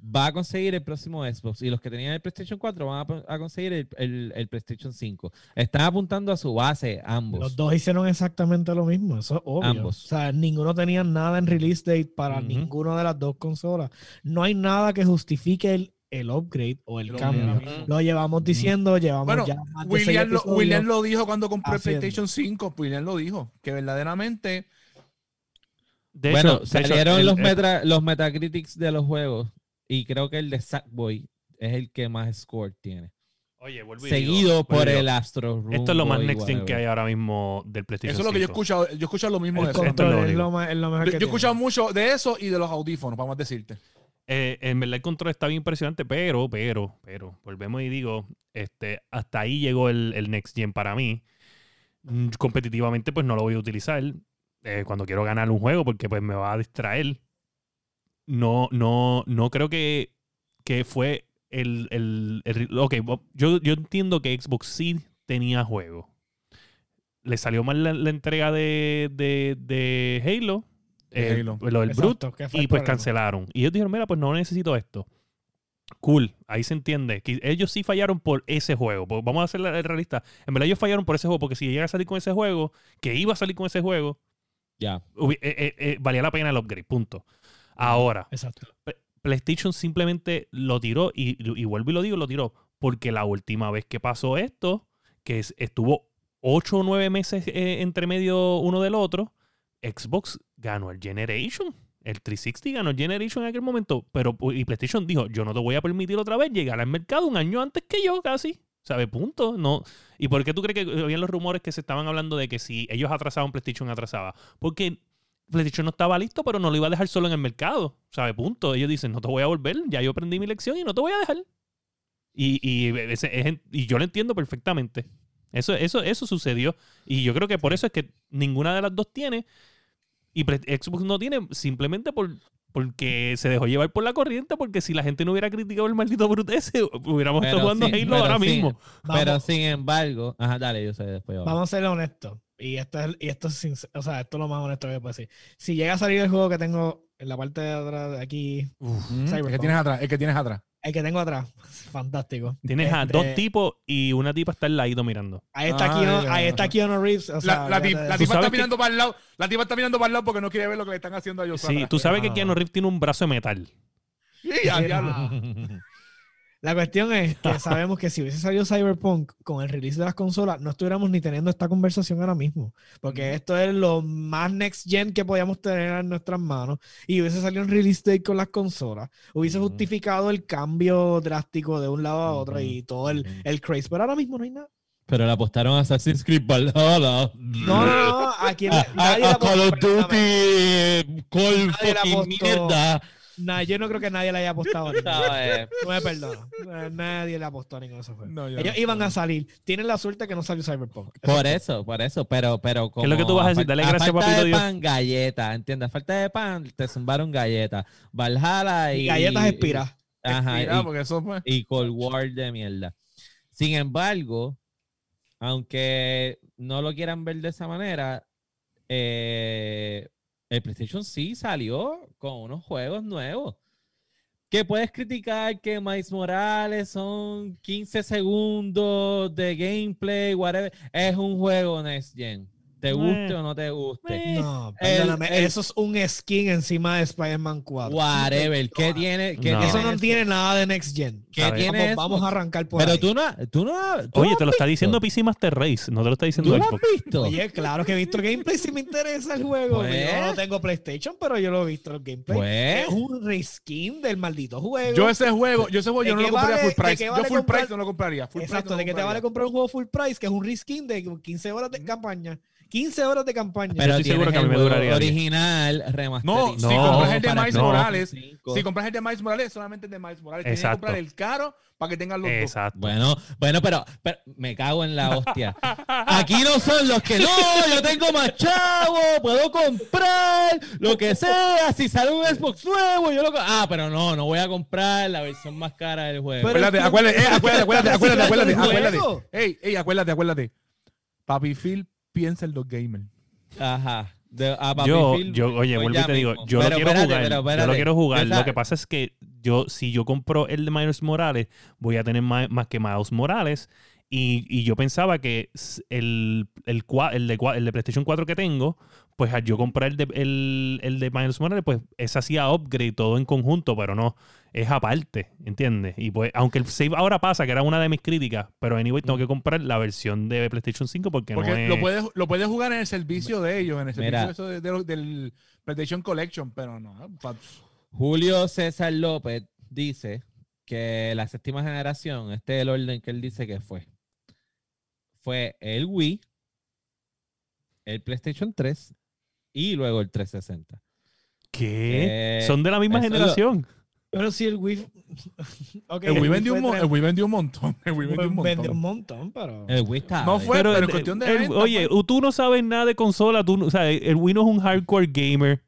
va a conseguir el próximo Xbox. Y los que tenían el PlayStation 4 van a, a conseguir el, el- el PlayStation 5. Están apuntando a su base ambos. Los dos hicieron exactamente lo mismo, eso es obvio. Ambos. O sea, ninguno tenía nada en release date para Ujú. ninguna de las dos consolas. No hay nada que justifique el, el upgrade o el Lo cambio. mismo. Lo llevamos diciendo, llevamos Bueno, ya más de seis William lo. William lo dijo cuando compró el PlayStation 5. William lo dijo. Que verdaderamente. De bueno, hecho- de hecho, salieron el- los, el- meta- los Metacritics de los juegos. Y creo que el de Sackboy es el que más score tiene. Oye, vuelvo y Seguido digo, por vuelvo el Astro Room. Esto es lo más next gen que hay ahora mismo del PlayStation Eso es lo que yo he 5. escuchado. Yo he escuchado lo mismo El de eso. Esto es lo control es único. lo, más- es lo mejor Yo, que yo he escuchado mucho de eso y de los audífonos, vamos a decirte. Eh, en verdad el control está bien impresionante, pero, pero, pero, volvemos y digo, este, hasta ahí llegó el, el Next Gen para mí. Mm, Competitivamente, pues no lo voy a utilizar eh, cuando quiero ganar un juego porque pues me va a distraer. No, no, no creo que, que fue el, el, el- ok, yo, yo entiendo que Xbox sí tenía juego. Le salió mal la, la entrega de, de, de Halo. De eh, Halo. Lo del Brute Exacto, y el pues cancelaron. Y ellos dijeron, mira, pues no necesito esto. Cool, ahí se entiende. Que ellos sí fallaron por ese juego. Pues vamos a ser la- realista. En verdad ellos fallaron por ese juego, porque si llega a salir con ese juego, que iba a salir con ese juego, Ya. eh, eh, eh, valía la pena el upgrade, punto. Ahora, Exacto. PlayStation simplemente lo tiró y, y vuelvo y lo digo, lo tiró porque la última vez que pasó esto, que es- estuvo 8 o 9 meses eh, entre medio uno del otro, Xbox ganó el Generation. El 360 ganó el Generation en aquel momento, pero y PlayStation dijo, yo no te voy a permitir otra vez llegar al mercado un año antes que yo casi. ¿Sabe? Punto. No. ¿Y por qué tú crees que habían los rumores que se estaban hablando de que si ellos atrasaban, PlayStation atrasaba? Porque PlayStation no estaba listo, pero no lo iba a dejar solo en el mercado. ¿Sabe? Punto. Ellos dicen, no te voy a volver, ya yo aprendí mi lección y no te voy a dejar. Y, y, ese- es- y yo lo entiendo perfectamente. Eso, eso, eso sucedió. Y yo creo que por eso es que ninguna de las dos tiene. Y Xbox no tiene simplemente por, porque se dejó llevar por la corriente. Porque si la gente no hubiera criticado el maldito Brutese, hubiéramos estado jugando sí, Halo ahora mismo. Vamos, Pero sin embargo, ajá, dale, yo sé después. vamos a ser honestos. Y esto es, y esto es o sea, esto es lo más honesto que puedo decir. Si llega a salir el juego que tengo en la parte de atrás de aquí, Uf. El que tienes atrás. El que tienes atrás. el que tengo atrás, fantástico. Tienes a Este, dos tipos y una tipa está al ladito mirando. Ahí está, Ah, Keanu, ahí está Keanu Reeves. O sea, La, la, la tipa está que- mirando para el lado. La tipa está mirando para el lado porque no quiere ver lo que le están haciendo a ellos. Sí, tú sabes que Ah. Keanu Reeves tiene un brazo de metal. Sí, a diablo. La cuestión es que sabemos que si hubiese salido Cyberpunk con el release de las consolas, no estuviéramos ni teniendo esta conversación ahora mismo. Porque esto es lo más next gen que podíamos tener en nuestras manos. Y hubiese salido un release date con las consolas. Hubiese justificado el cambio drástico de un lado a otro y todo el, el craze. Pero ahora mismo no hay nada. Pero le apostaron a Assassin's Creed Valhalla. No, no, no. Aquí A, nadie a- a Call of. Duty, Call fucking mierda. Nah, yo no creo que nadie le haya apostado. a ninguno. ¿Sabes? No me perdono. Eh, Nadie le apostó a ninguno de esos juegos. No, yo Ellos no. iban a salir. Tienen la suerte que no salió Cyberpunk. Por eso, por eso, pero, pero como es lo que tú vas a decir? Dale gracias, falta papito de Dios. pan, galleta, ¿entiendes? A falta de pan, te zumbaron galletas. Valhalla y... Y galletas expiras. Ajá, y- porque eso fue. y Cold War de mierda. Sin embargo, aunque no lo quieran ver de esa manera, eh, el PlayStation sí salió con unos juegos nuevos. Que puedes criticar que Miles Morales son 15 segundos de gameplay, whatever. Es un juego Next Gen. Te guste Eh. o no te guste. Eh. No, El- perdóname. el- eso es un skin encima de Spider-Man 4. Whatever. ¿Qué tiene? qué No. tiene Eso no tiene nada de Next Gen. ¿Qué tiene Vamos, a arrancar por Pero ahí. tú no, tú no, tú Oye, no te lo está visto. diciendo PC Master Race, no te lo está diciendo ¿Tú lo has visto? Oye, claro que he visto el gameplay si me interesa el juego. Pues. Yo no tengo PlayStation, pero yo lo he visto el gameplay. Pues. Es un reskin del maldito juego. Yo ese juego, yo ese juego ¿De yo no qué lo compraría vale- full price. qué Yo full comprar- price no lo compraría. Full price Exacto, no lo de que te vale comprar un juego full price, que es un reskin de 15 horas de campaña, 15 horas de campaña. Pero estoy seguro tienes que a mí el me duraría original No, remasterizado. si No, compras el de Miles no, Morales, cinco. si compras el de Miles Morales, solamente el de Miles Morales. Tienes que comprar el caro para que tengan los dos. Exacto. Bueno, bueno, pero, pero me cago en la hostia. Aquí no son los que no, yo tengo más chavo, puedo comprar lo que sea. Si sale un Xbox nuevo, yo lo Ah, pero no, no voy a comprar la versión más cara del juego. Acuérdate, acuérdate, eh, acuérdate, acuérdate, acuérdate, acuérdate, acuérdate. juego. Ey, ey, acuérdate, acuérdate. Papi Phil piensa en los gamers. Ajá. De- a Papi Yo, Phil, yo, oye, pues vuelvo ya y te digo, yo Pero lo quiero espérate, jugar. pero yo lo quiero jugar. Esa- Lo que pasa es que yo, si yo compro el de Miles Morales, voy a tener más, más que Miles Morales. Y, y yo pensaba que el, el, el, de, el de PlayStation 4 que tengo, pues al yo comprar el de, el, el de Miles Morales, pues ese hacía upgrade todo en conjunto, pero no, es aparte, ¿entiendes? Y pues, aunque el save ahora pasa, que era una de mis críticas, pero anyway, tengo que comprar la versión de PlayStation 5 porque, Porque no es... lo, puedes, lo puedes jugar en el servicio de ellos, en el servicio eso de- de lo- del PlayStation Collection, pero no. pa- Julio César López dice que la séptima generación, este es el orden que él dice que fue. Fue el Wii, el PlayStation 3 y luego el 360. ¿Qué? Eh, Son de la misma lo- generación. Pero si el Wii. El Wii vendió un, el Wii vendió un montón. El Wii vendió un montón. vendió un montón, pero. El Wii está. No fue- pero en el- cuestión de el- venta, oye, tú no sabes nada de consola, tú, o sea, el Wii no es un hardcore gamer.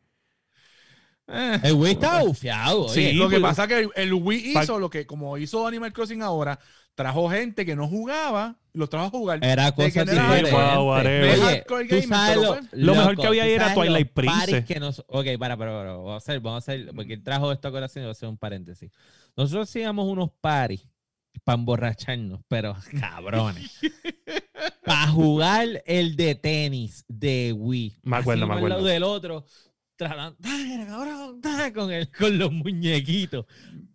Eh, El Wii está bufiado. Sí, lo que pasa es que el, Wii hizo lo que, como hizo Animal Crossing ahora, trajo gente que no jugaba, los trajo a jugar. Era cosa diferente. wow, Oye, hardcore tú gaming, sabes lo, mejor loco, que había era Twilight Princess. que nos- ok, para, para, para, vamos a hacer, vamos a hacer, porque él trajo esto a colación y voy a hacer un paréntesis. Nosotros hacíamos unos paris para emborracharnos, pero cabrones. para jugar el de tenis de Wii. Me acuerdo, Así me uno al lado acuerdo. del otro. con, el, con los muñequitos.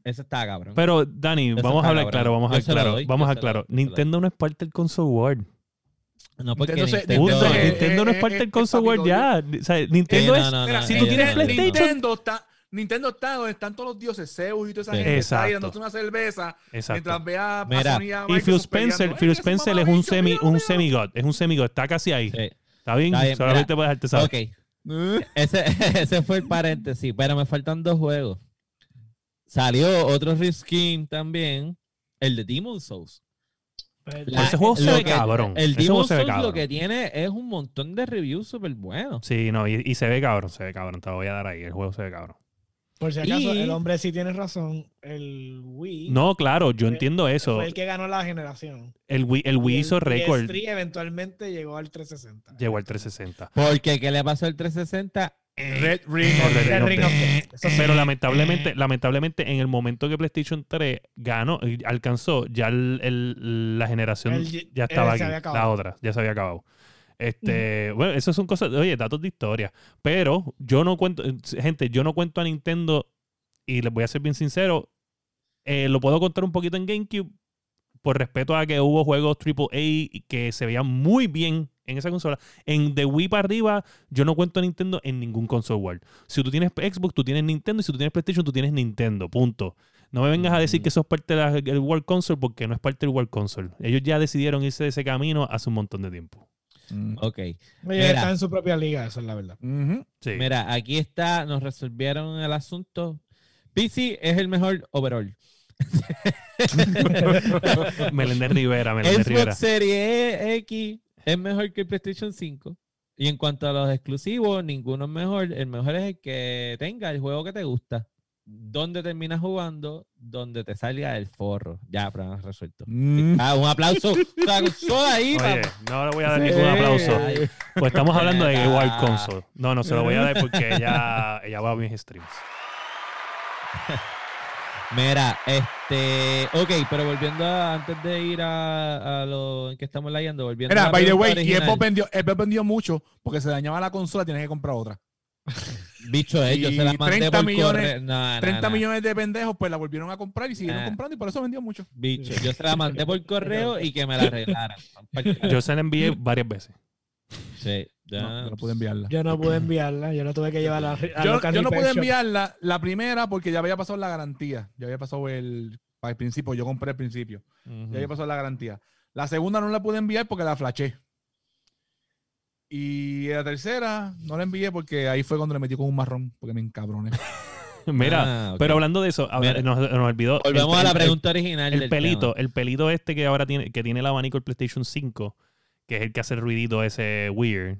Eso estaba cabrón. Pero, Dani, Eso vamos está a hablar cabrón. claro, vamos a hablar claro. doy, Vamos a claro. Nintendo no es parte del console world. no, porque Nintendo se- Nintendo- Punto. eh, Nintendo no es eh, parte eh, del eh, console world papi, ya. O sea, Nintendo es... no, no, no, si tú tienes PlayStation- Nintendo está, Nintendo está donde están todos los dioses, Zeus y toda esa Sí. gente que está ahí Exacto. dándose una cerveza Exacto. mientras vea Mira, a Y Phil Spencer. Phil ¡Ey, ese Spencer es un semi, un semi-god. Es un semi-god. Está casi ahí. Sí. ¿Está bien? Está bien, Solamente mira. puedes dejarte saber. Ok. Ese, ese fue el paréntesis, pero me faltan dos juegos. Salió otro reskin también, el de Demon Souls. La- ese juego se lo ve que- cabrón. El Demon se ve Souls lo cabrón. que tiene es un montón de reviews súper buenos. Sí, no, y, y se ve cabrón, se ve cabrón. Te lo voy a dar ahí. El juego se ve cabrón. Por si acaso, Y- el hombre sí tiene razón. El Wii No, claro, yo Fue- entiendo eso. fue el que ganó la generación. El Wii, el Wii Y hizo récord. el 3 eventualmente llegó al 360. Llegó al 360. Porque, ¿qué le pasó al 360? Red Ring. Of Red Death. Ring sí. Pero lamentablemente, lamentablemente, en el momento que PlayStation 3 ganó, y alcanzó, ya el- el- la generación El ya estaba aquí. La otra, ya se había acabado. Este, bueno, eso son cosas, oye, datos de historia. Pero yo no cuento, gente, yo no cuento a Nintendo, y les voy a ser bien sincero, eh, lo puedo contar un poquito en GameCube, por respeto a que hubo juegos AAA que se veían muy bien en esa consola. En de Wii para arriba, yo no cuento a Nintendo en ningún console world. Si tú tienes Xbox, tú tienes Nintendo. Y si tú tienes PlayStation, tú tienes Nintendo. Punto. No me vengas a decir que eso es parte del World Console porque no es parte del World Console. Ellos ya decidieron irse de ese camino hace un montón de tiempo. Mm. Ok. Mira. están en su propia liga, eso es la verdad. Sí. Mira, aquí está, nos resolvieron el asunto. PC es el mejor overall. Meléndez Rivera, Meléndez Xbox Rivera. Series X es mejor que el PlayStation 5. Y en cuanto a los exclusivos, ninguno es mejor. El mejor es el que tenga el juego que te gusta. Donde terminas jugando, donde te salga el forro. Ya, problema resuelto. Mm. Ah, un aplauso. Ahí, Oye, no le voy a dar Sí. ningún aplauso. Ay, Pues estamos hablando de. World Console. No, no se lo voy a dar porque ella, ella va a mis streams. Mira, este. Ok, pero volviendo a, antes de ir a, a lo en que estamos leyendo, volviendo a Mira, by the way, y original. Xbox vendió, Xbox vendió mucho porque se dañaba la consola, tienes que comprar otra. Bicho, eh, yo se la mandé 30 por millones- correo. No, no, 30 no. millones de pendejos, pues la volvieron a comprar y siguieron Ah. comprando y por eso vendió mucho. Bicho, yo se la mandé por correo y que me la arreglaran. Yo se la envié varias veces. Sí, ya. No, yo no pude enviarla. Yo no pude enviarla, yo no tuve que llevarla a Yo, no pude enviarla la primera porque ya había pasado la garantía. Ya había pasado el, para el principio, yo compré el principio. Ya había pasado la garantía. La segunda no la pude enviar porque la flashé. Y la tercera no la envié porque ahí fue cuando le metí con un marrón, porque me encabroné. Mira, Ah, pero hablando de eso, Mira. nos, nos olvidó. el- Volvemos a la el- pregunta original. El, del pelito, tema. el pelito este que ahora tiene, que tiene el abanico el PlayStation 5, que es el que hace el ruidito ese weird.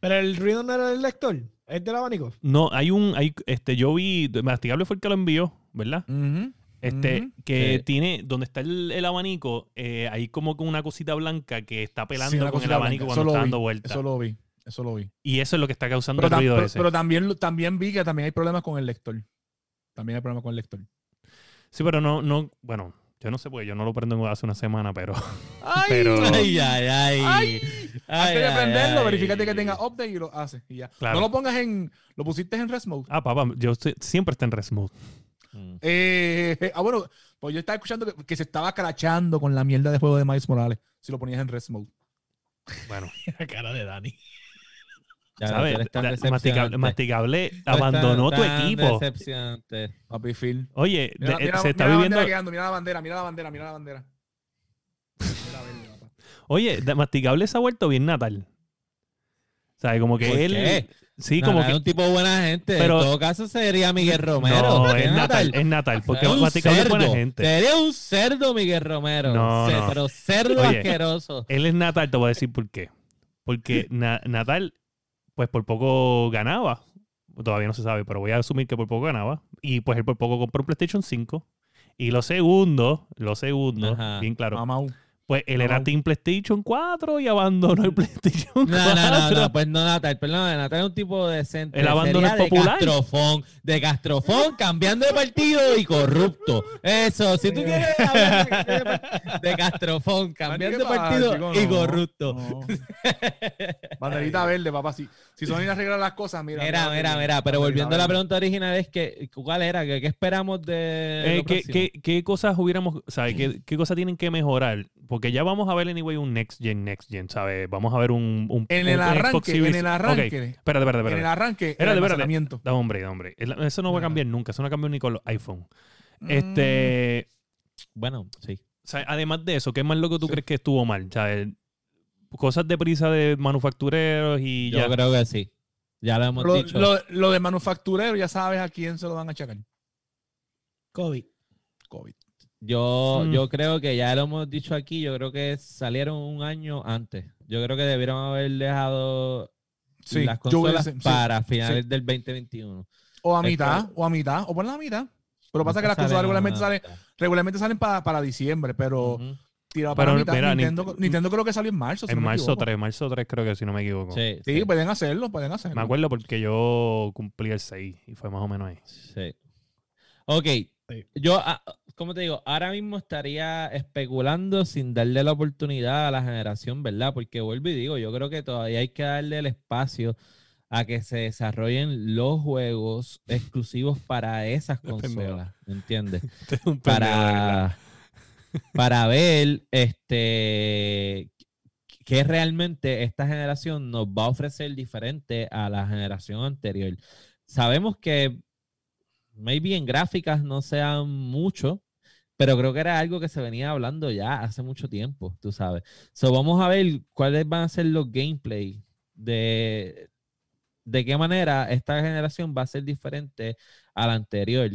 Pero el ruido no era del lector, es del abanico. No, hay un, hay, este, yo vi, Masticable fue el que lo envió, ¿verdad? Ujú, Este, ujú. que Sí. tiene, donde está el, el abanico, eh, hay como que una cosita blanca que está pelando Sí, con el abanico blanca. cuando Eso está lo dando vi, vueltas. Eso lo vi, eso lo vi. Y eso es lo que está causando Pero, el ruido pero- ese. pero también, también vi que también hay problemas con el lector. También hay problemas con el lector. Sí, pero no, no, bueno, yo no sé porque yo no lo prendo hace una semana, pero ¡Ay! Pero- Ay, ay, ay. Ay. Ay, Antes de prenderlo, ay. verifícate que tenga update y lo hace. Y ya. Claro. No lo pongas en. Lo pusiste en rest mode. ah, papá, yo estoy- siempre está en Red Smooth. Mm. Eh, ah, bueno, pues yo estaba escuchando que, que se estaba crachando con la mierda de juego de Miles Morales. Si lo ponías en rest mode. Bueno, La cara de Dani. Ya, ¿sabes? Masticable, abandonó tan- tu tan equipo. decepcionante. Papi Phil. Oye, Mira, de- mira- se está mira la viviendo. mira la bandera, mira la bandera, mira la bandera. Oye, Masticable se ha vuelto bien natal. O sea, como que ¿Por él. qué? Sí, No, como no, que. es un tipo buena gente. Pero- en todo caso sería Miguel Romero. no, ¿Qué es natal, Natal? es natal. Porque Es un es buena cerdo. gente. Sería un cerdo, Miguel Romero. No, no. Pero cerdo Oye. asqueroso. Él es natal, te voy a decir por qué. Porque Na- Natal, pues por poco ganaba. Todavía no se sabe, pero voy a asumir que por poco ganaba. Y pues él por poco compró un PlayStation 5. Y lo segundo, lo segundo, Ajá. bien claro, Mamau. Pues él era. Team PlayStation 4 y abandonó el PlayStation 4. No, no, no, no, pues no, Natal, perdón, Natal es un tipo decente. El abandono es popular. De castrofón, de castrofón, cambiando de partido y corrupto. Eso, si tú quieres hablar de, de castrofón, cambiando de ¿Qué pasa, partido chico? y No, corrupto. no. Banderita verde, papá. Si, si son arreglar las cosas, mira. Mira, mira, mira, pero volviendo a la pregunta original es que, ¿cuál era? ¿Qué, qué esperamos de Eh, lo ¿qué, qué, qué cosas hubiéramos, ¿sabes? ¿Qué, qué cosas tienen que mejorar? Porque ya vamos a ver anyway un next gen, next gen, ¿sabes? Vamos a ver un, un En el un Xbox arranque, Series- en el arranque. Ok, espérate, espérate, En el espérate. arranque, el Espérate, espérate. almacenamiento. Da hombre, da hombre. El- Eso no va a cambiar nunca. Eso no cambia ni con los iPhone. Mm, Este, Bueno, sí. o sea, además de eso, ¿qué más lo que tú Sí. crees que estuvo mal? Sea, el- cosas de prisa de manufactureros y Yo ya. creo que sí. Ya lo hemos Lo, dicho. lo- lo de manufacturero, ya sabes a quién se lo van a achacar. COVID. COVID. Yo, Mm. yo creo que ya lo hemos dicho aquí, yo creo que salieron un año antes. Yo creo que debieron haber dejado Sí, las consolas sí. para finales del 2021. O a mitad, o a mitad, o por la mitad. Pero pasa que las consolas regularmente salen, regularmente salen para, para diciembre, pero tirado Pero para la mitad. mira, Nintendo, Nint- Nintendo creo que salió en marzo. si En no marzo equivoco. 3, marzo 3 creo que si no me equivoco. Sí, Sí, sí, pueden hacerlo, pueden hacerlo. Me acuerdo porque yo cumplí el 6 y fue más o menos ahí. sí. Ok, yo, ah, como te digo, ahora mismo estaría especulando sin darle la oportunidad a la generación, ¿verdad? Porque vuelvo y digo, yo creo que todavía hay que darle el espacio a que se desarrollen los juegos exclusivos para esas consolas, ¿entiendes? Este es un para, para ver este qué realmente esta generación nos va a ofrecer diferente a la generación anterior. Sabemos que maybe en gráficas no sean mucho, pero creo que era algo que se venía hablando ya hace mucho tiempo, tú sabes. So, vamos a ver cuáles van a ser los gameplay de de qué manera esta generación va a ser diferente a la anterior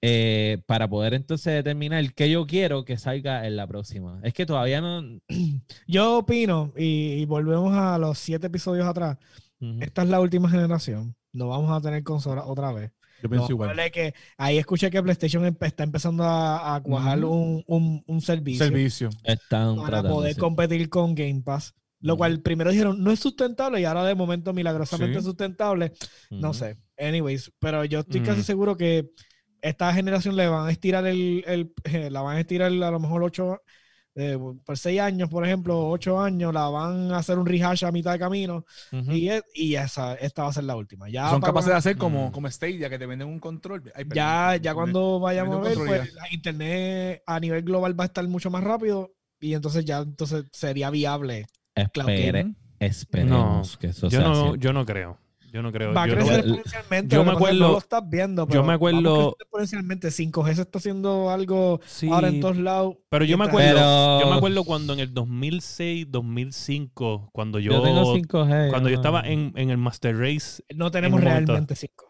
eh, para poder entonces determinar qué yo quiero que salga en la próxima. Es que todavía no... Yo opino, y, y volvemos a los siete episodios atrás, esta es la última generación. No vamos a tener consolas otra vez. Yo pienso más igual. es que ahí escuché que PlayStation está empezando a, a cuajar un, un- un servicio, Servicio. Están para tratando, poder sí. competir con Game Pass. Lo cual primero dijeron no es sustentable y ahora de momento milagrosamente Sí. es sustentable. No sé. Anyways, pero yo estoy casi seguro que esta generación le van a estirar el, el- eh, la van a estirar a lo mejor ocho, eh, por seis años, por ejemplo, ocho años, la van a hacer un rehash a mitad de camino y, y esa, esta va a ser la última. Ya, Son capaces de hacer como, Mm. como Stadia, que te venden un control. Ay, perdón, ya, ya me- cuando vayamos a ver, pues la internet a nivel global va a estar mucho más rápido y entonces ya entonces sería viable. Espere- esperemos que eso Yo sea no, así. yo no creo. Yo no creo. Va a yo no- crecer exponencialmente. yo me acuerdo- No lo estás viendo. Pero yo me acuerdo- vamos a crecer exponencialmente. 5G se está haciendo algo Sí, ahora en todos lados. pero yo me acuerdo, Pero- yo me acuerdo cuando en el 2006, 2005, cuando yo, Yo, tengo 5G. cuando yo no- estaba en, en el Master Race, No tenemos realmente 5.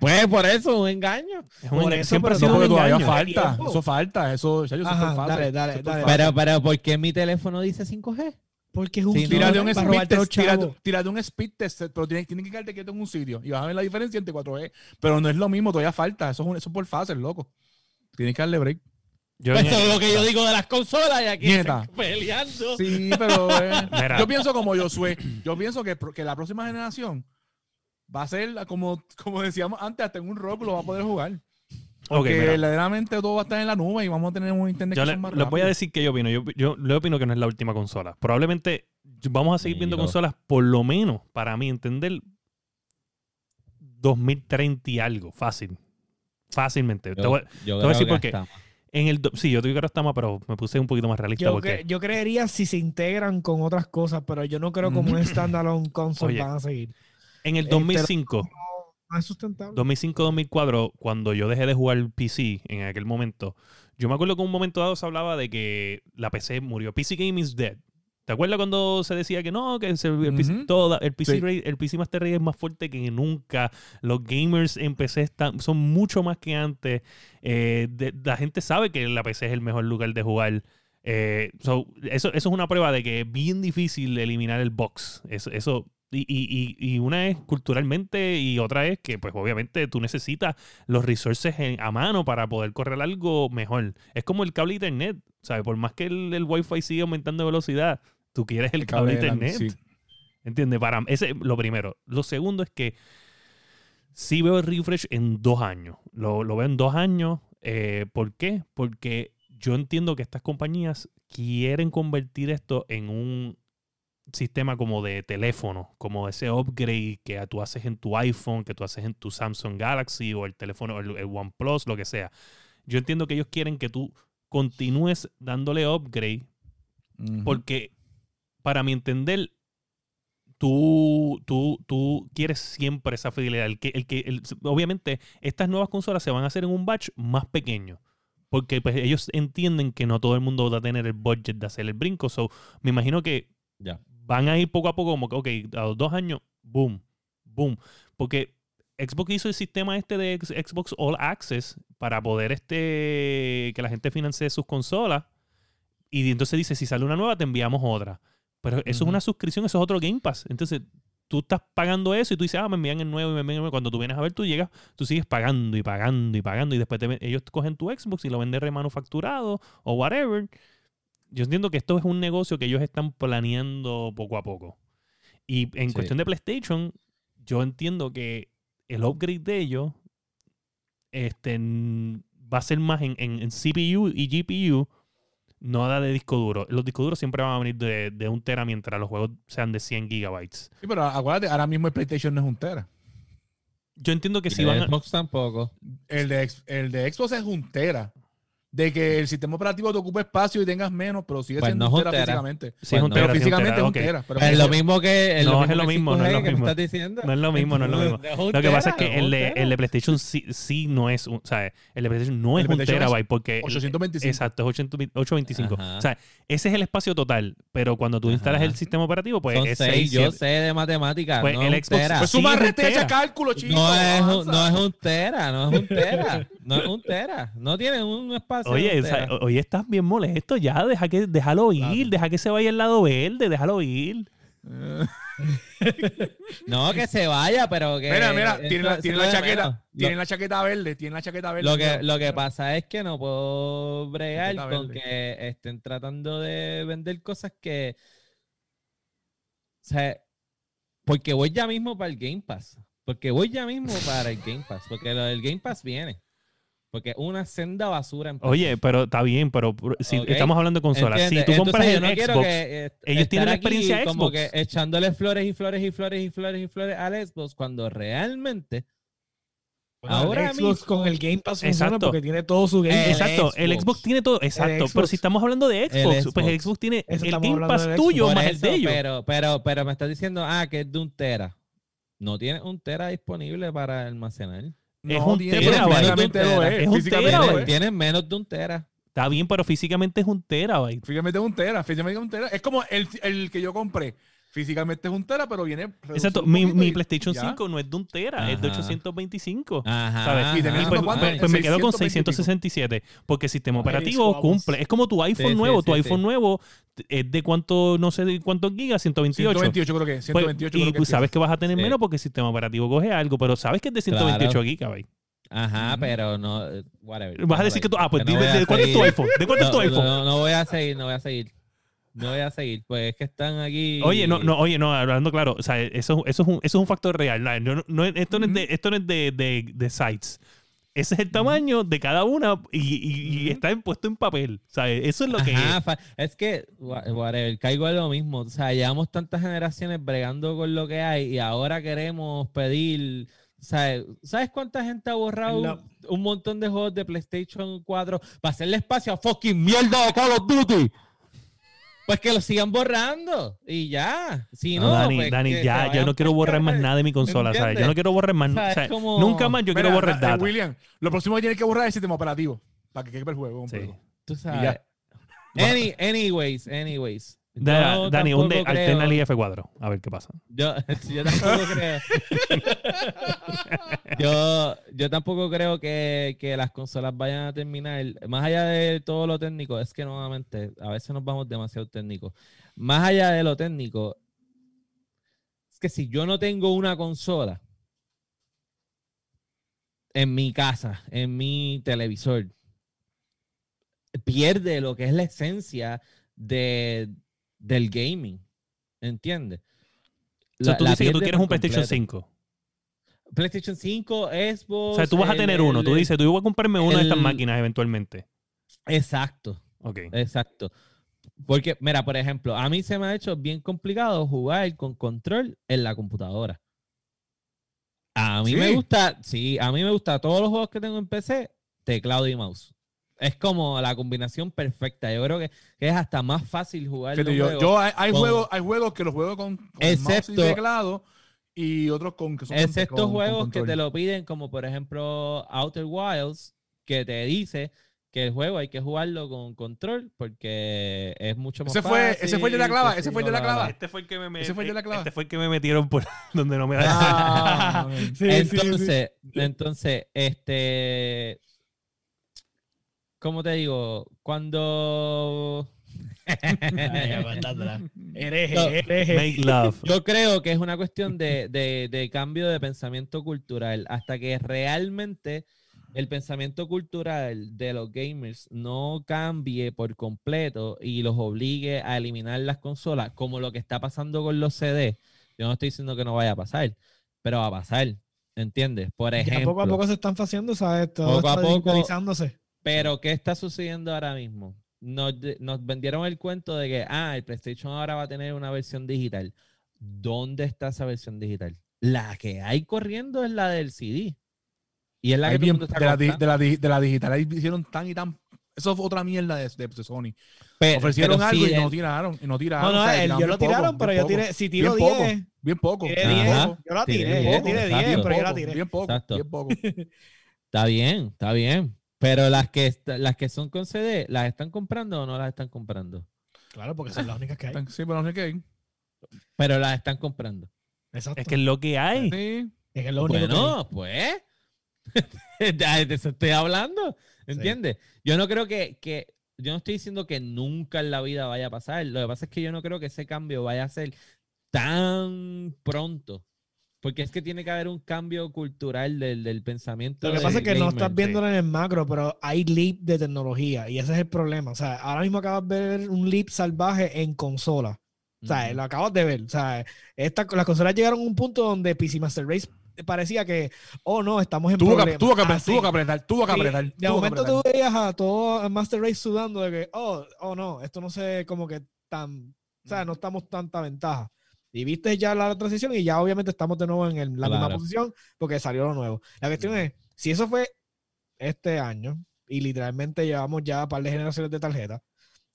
Pues por eso, un engaño. es un Por enga- eso, siempre ha sido No, un engaño. falta. Eso falta. Eso, ya yo Ajá, dale, dale, dale. Pero, pero, ¿por qué mi teléfono dice 5G? Porque es un Sí, Tírate un speed test, tírate, un speed test, pero tienes, tienes que quedarte quieto en un sitio y vas a ver la diferencia entre 4G. Pero no es lo mismo, todavía falta. Eso es, un- eso es por fácil, loco. Tienes que darle break. Yo Eso el- es lo que yo digo de las consolas y aquí están peleando. Sí, pero eh, yo pienso como yo soy. Yo pienso que, que la próxima generación va a ser como, como decíamos antes, hasta en un rock lo va a poder jugar. Porque verdaderamente todo va a estar en la nube y vamos a tener un internet Yo que le- son más les voy a decir que yo opino. Yo, yo le opino que no es la última consola. Probablemente vamos a seguir viendo consolas, por lo menos, para mí entender, 2030 y algo. Fácil. Fácilmente. Te Yo, voy- yo voy a decir creo por qué. en el, sí, yo digo que ahora está más, pero me puse un poquito más realista. Yo, porque, cre- yo creería si se integran con otras cosas, pero yo no creo como un standalone console Oye, van a seguir. en el eh, 2005, No, es sustentable. 2005-2004, cuando yo dejé de jugar PC en aquel momento, yo me acuerdo que en un momento dado se hablaba de que la PC murió. PC Game is dead. ¿Te acuerdas cuando se decía que no, que el, PC, toda- el, PC Sí. Ra- el PC Master Race es más fuerte que nunca? Los gamers en PC están, son mucho más que antes. Eh, de- la gente sabe que la PC es el mejor lugar de jugar. Eh, so, eso, eso es una prueba de que es bien difícil eliminar el box. Eso, eso y, y- y- una es culturalmente y otra es que, pues obviamente, tú necesitas los resources en- a mano para poder correr algo mejor. Es como el cable internet, ¿sabes? Por más que el, el Wi-Fi siga aumentando de velocidad, tú quieres el, cable internet. sí. ¿Entiendes? Para ese es lo primero. Lo segundo es que sí veo el refresh en dos años. Lo, lo veo en dos años. Eh, ¿Por qué? Porque yo entiendo que estas compañías quieren convertir esto en un sistema como de teléfono, como ese upgrade que tú haces en tu iPhone, que tú haces en tu Samsung Galaxy o el teléfono, el, el OnePlus, lo que sea. Yo entiendo que ellos quieren que tú continúes dándole upgrade porque para mi entender, tú, tú, tú quieres siempre esa fidelidad. El que, el que, el- obviamente, estas nuevas consolas se van a hacer en un batch más pequeño. Porque pues, ellos entienden que no todo el mundo va a tener el budget de hacer el brinco. So, me imagino que Ya. Van a ir poco a poco, como que, ok, a los dos años, boom, boom. Porque Xbox hizo el sistema este de Xbox All Access para poder este que la gente financie sus consolas. Y entonces dice, si sale una nueva, te enviamos otra. Pero eso es una suscripción, eso es otro Game Pass. Entonces, tú estás pagando eso y tú dices, ah, me envían el nuevo y me envían el nuevo. Cuando tú vienes a ver, tú llegas, tú sigues pagando y pagando y pagando. Y después te ellos cogen tu Xbox y lo venden remanufacturado o whatever. Yo entiendo que esto es un negocio que ellos están planeando poco a poco. Y en Sí. cuestión de PlayStation, yo entiendo que el upgrade de ellos este, va a ser más en, en- en CPU y GPU, no da de disco duro. Los discos duros siempre van a venir de, de un tera mientras los juegos sean de 100 gigabytes. Sí, pero acuérdate, ahora mismo el PlayStation no es un tera. Yo entiendo que Y si el van a... Xbox tampoco. El de, el de Xbox es un tera. De que el sistema operativo te ocupe espacio y tengas menos, pero sigue Pues siendo no es físicamente. si es un no, Pero físicamente es un ok. tera. Pero Es lo mismo que es No, lo es lo que mismo, no es 5G lo mismo. estás diciendo. No es lo mismo, no es lo mismo. Lo que pasa es que el de, el de PlayStation sí, sí no es un... O sea, el de PlayStation no El es un terabyte porque... 825. Exacto, es 820 825. Ajá. O sea, ese es el espacio total. Pero cuando tú instalas Ajá. el sistema operativo, pues Son es seis, 6, yo sé de matemáticas. Pues no el es un Xbox- tera. Pues Sí, suma es un resta, echa tera. cálculo, chico. no, es no es un tera, no es un tera. No es un tera. No tiene un espacio. Oye, un o sea, tera. hoy estás bien molesto ya, deja que, déjalo ir, deja que se vaya el lado verde, déjalo ir. No, que se vaya, pero que. Mira, mira, tiene la, tiene la chaqueta, menos. tiene Lo- la chaqueta verde, tiene la chaqueta verde. Lo que, mira. lo que pasa es que no puedo bregar con que estén tratando de vender cosas que. O sea, porque voy ya mismo para el Game Pass. Porque voy ya mismo para el Game Pass. Porque lo del Game Pass viene. Porque es una senda basura en Oye, pero está bien, pero si estamos hablando de consolas, si tú compras Entonces, el yo no quiero Xbox, que, eh, ellos tienen la experiencia como Xbox. que echándole flores y flores y flores y flores y flores al Xbox cuando realmente Bueno, ahora el Xbox mismo- con el Game Pass funciona Exacto. porque tiene todo su Game El Pass. exacto, el Xbox. Tiene todo, exacto, pero si estamos hablando de Xbox, pues el Xbox. Tiene Eso el Game Pass tuyo Por más el de ellos. Pero, pero, pero me estás diciendo, ah, que es de un tera. no tienes un tera disponible para almacenar. Es No un tiene, Es un lo tera. es. Es un es. tienes menos de un tera. Está bien, pero físicamente es un terabyte. Físicamente es un tera, físicamente es un tera. Es como el, el que yo compré. Físicamente es un tera, pero viene. Exacto. Mi, mi y PlayStation ya. 5 no es de un tera, es de Ajá. 825. Ajá. ¿Sabes? Y tenés Y ¿cuánto, pues, cuánto? pues- pues me quedo con 620 667 porque el sistema operativo cumple. Es como tu iPhone Sí, nuevo. sí, tu sí. iPhone nuevo es de cuánto, no sé de cuántos gigas, 128. 128 creo que. Pues, 128 y creo que pues sabes que vas a tener Sí. menos porque el sistema operativo coge algo, pero sabes que es de 128 Claro. gigabytes. Ajá, pero no. Whatever. Vas a decir que tú, ah, pues no dime, ¿de cuánto es tu iPhone? ¿De cuánto es tu iPhone? No, no voy a seguir, no voy a seguir. No voy a seguir. Pues es que están aquí. Oye, no, no, oye, no, hablando claro, o sea, eso, eso, es, un, eso es un factor real. No, no- no- esto no es, de, esto no es de, de- de sites. Ese es el tamaño de cada una y, y- está puesto en papel. ¿sabes? Eso es lo que Ajá, es. es que, wha- whatever, caigo en lo mismo. O sea, llevamos tantas generaciones bregando con lo que hay y ahora queremos pedir. ¿Sabes, ¿Sabes cuánta gente ha borrado La- un montón de juegos de PlayStation 4 para hacerle espacio a fucking mierda de Call of Duty? Pues que lo sigan borrando y ya. Si no, No, Dani, pues Dani, ya, yo no quiero borrar más nada de mi consola, ¿sabes? Yo no quiero borrar más O sea, o sea, es como- Nunca más yo quiero borrar eh, data. William, lo próximo que tienes que borrar es el sistema operativo. Para que quede el juego. Sí. Tú Y sabes. anyways, anyways. Da- Dani, un de, tampoco creo- alterna el F4. A ver qué pasa. Yo, yo tampoco creo. yo, yo tampoco creo que, que las consolas vayan a terminar. Más allá de todo lo técnico, es que nuevamente a veces nos vamos demasiado técnicos. Más allá de lo técnico, es que si yo no tengo una consola en mi casa, en mi televisor, pierde lo que es la esencia de, del gaming. ¿Entiendes? O sea, La- tú la dices que tú quieres un PlayStation completo. 5. PlayStation 5, Xbox. O sea, tú vas a el- tener uno. Tú dices, tú voy a comprarme una de estas máquinas eventualmente. Exacto, Ok. exacto. Porque, mira, por ejemplo, a mí se me ha hecho bien complicado jugar con control en la computadora. A mí me gusta, sí, a mí me gusta todos los juegos que tengo en PC, teclado y mouse. Es como la combinación perfecta. Yo creo que, que es hasta más fácil jugar. Los yo, juegos. yo hay, hay con- juegos, hay juegos que los juego con, con mouse y Excepto- teclado y otros con que son estos con- juegos que te lo piden, como por ejemplo Outer Wilds, que te dice que el juego hay que jugarlo con control porque es mucho más Ese fue- fácil. ese fue el de la clava, ese fue el yo, de la clava. Este fue el que me, Ese fue el de la clava. Este fue el que me metieron por donde no me da. Ah, Sí, sí, sí. Entonces, entonces, este, ¿cómo te digo? Cuando No. hereje. Make love. Yo creo que es una cuestión de, de- de cambio de pensamiento cultural. Hasta que realmente el pensamiento cultural de los gamers no cambie por completo y los obligue a eliminar las consolas, como lo que está pasando con los CD. Yo no estoy diciendo que no vaya a pasar, pero va a pasar. ¿Entiendes? Por Ya ejemplo. poco a poco se están haciendo, ¿sabes? Todo Poco a poco- digitalizándose. Pero, ¿qué está sucediendo ahora mismo? Nos, vendieron el cuento de que, ah, el PlayStation ahora va a tener una versión digital. ¿Dónde está esa versión digital? La que hay corriendo es la del CD. Y es la Hay que bien- está de, la, di- comprando. de, la, di- de la digital ahí hicieron tan y tan. Eso fue otra mierda de, Sony. Pero- Ofrecieron pero algo sí, y no tiraron. Y no tiraron. No, no, o sea, el- tiraron yo lo tiraron, poco, pero yo tiré, si tiro Bien poco. 10, Bien poco. tiré Ajá. 10, yo la Tiré tiré, 10, yo tiré exacto. 10, Bien pero yo la tiré. Bien poco. Bien poco. Está bien, está bien. Pero las que, las que son con CD, ¿las están comprando o no las están comprando? Claro, porque son las únicas que hay. Sí, pero sé qué. Pero las están comprando. Exacto. Es que es lo que hay. Sí. Es que es lo único que hay. Bueno, pues. De eso estoy hablando. ¿Entiendes? Yo no creo que, que. Yo no estoy diciendo que nunca en la vida vaya a pasar. Lo que pasa es que yo no creo que ese cambio vaya a ser tan pronto. Porque es que tiene que haber un cambio cultural del, del pensamiento. Lo que pasa es que no gamer. estás viéndolo en el macro, pero hay leap de tecnología y ese es el problema. O sea, ahora mismo acabas de ver un leap salvaje en consola. O sea, lo acabas de ver. O sea, esta, las consolas llegaron a un punto donde PC Master Race parecía que, oh no, estamos en Tuvo que, problemas. tuvo, que, Ah, apre- sí. tuvo que apretar, tuvo que Sí, apretar. de tuvo que momento apretar. tú veías a todo Master Race sudando de que, oh, oh no, esto no sé como que tan, o sea, no estamos tanta ventaja. Y viste ya la transición y ya obviamente estamos de nuevo en el- la misma Claro. posición porque salió lo nuevo. La cuestión es, si eso fue este año y literalmente llevamos ya un par de generaciones de tarjeta,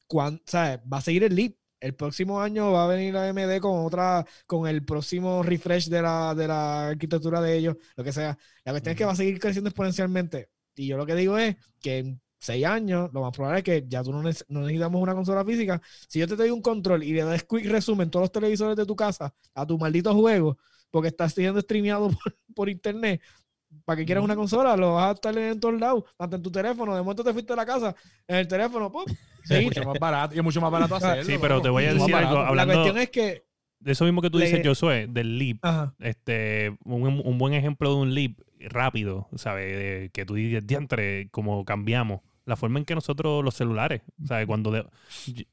¿cuán- ¿sabes? va a seguir el leap. el próximo año va a venir la AMD con otra, con el próximo refresh de la, de la arquitectura de ellos, lo que sea. La cuestión es que va a seguir creciendo exponencialmente. Y yo lo que digo es que en seis años, lo más probable es que ya tú no, neces- no necesitamos una consola física. Si yo te doy un control y le das quick resumen todos los televisores de tu casa a tu maldito juego, porque estás siendo streameado por, por internet, ¿para qué quieres una consola? Lo vas a estar en todos lados, hasta en tu teléfono. De momento te fuiste a la casa, en el teléfono, ¡pum! Sí, es mucho más barato. Y es mucho más barato hacerlo. Sí, pero te voy a decir algo, hablando- La cuestión es que. De eso mismo que tú Le- dices, Josué, del leap. Ajá. Este, un, un buen ejemplo de un leap rápido, ¿sabes? De que tú dices, diantre, como cambiamos. La forma en que nosotros, los celulares, ¿sabes? Cuando de-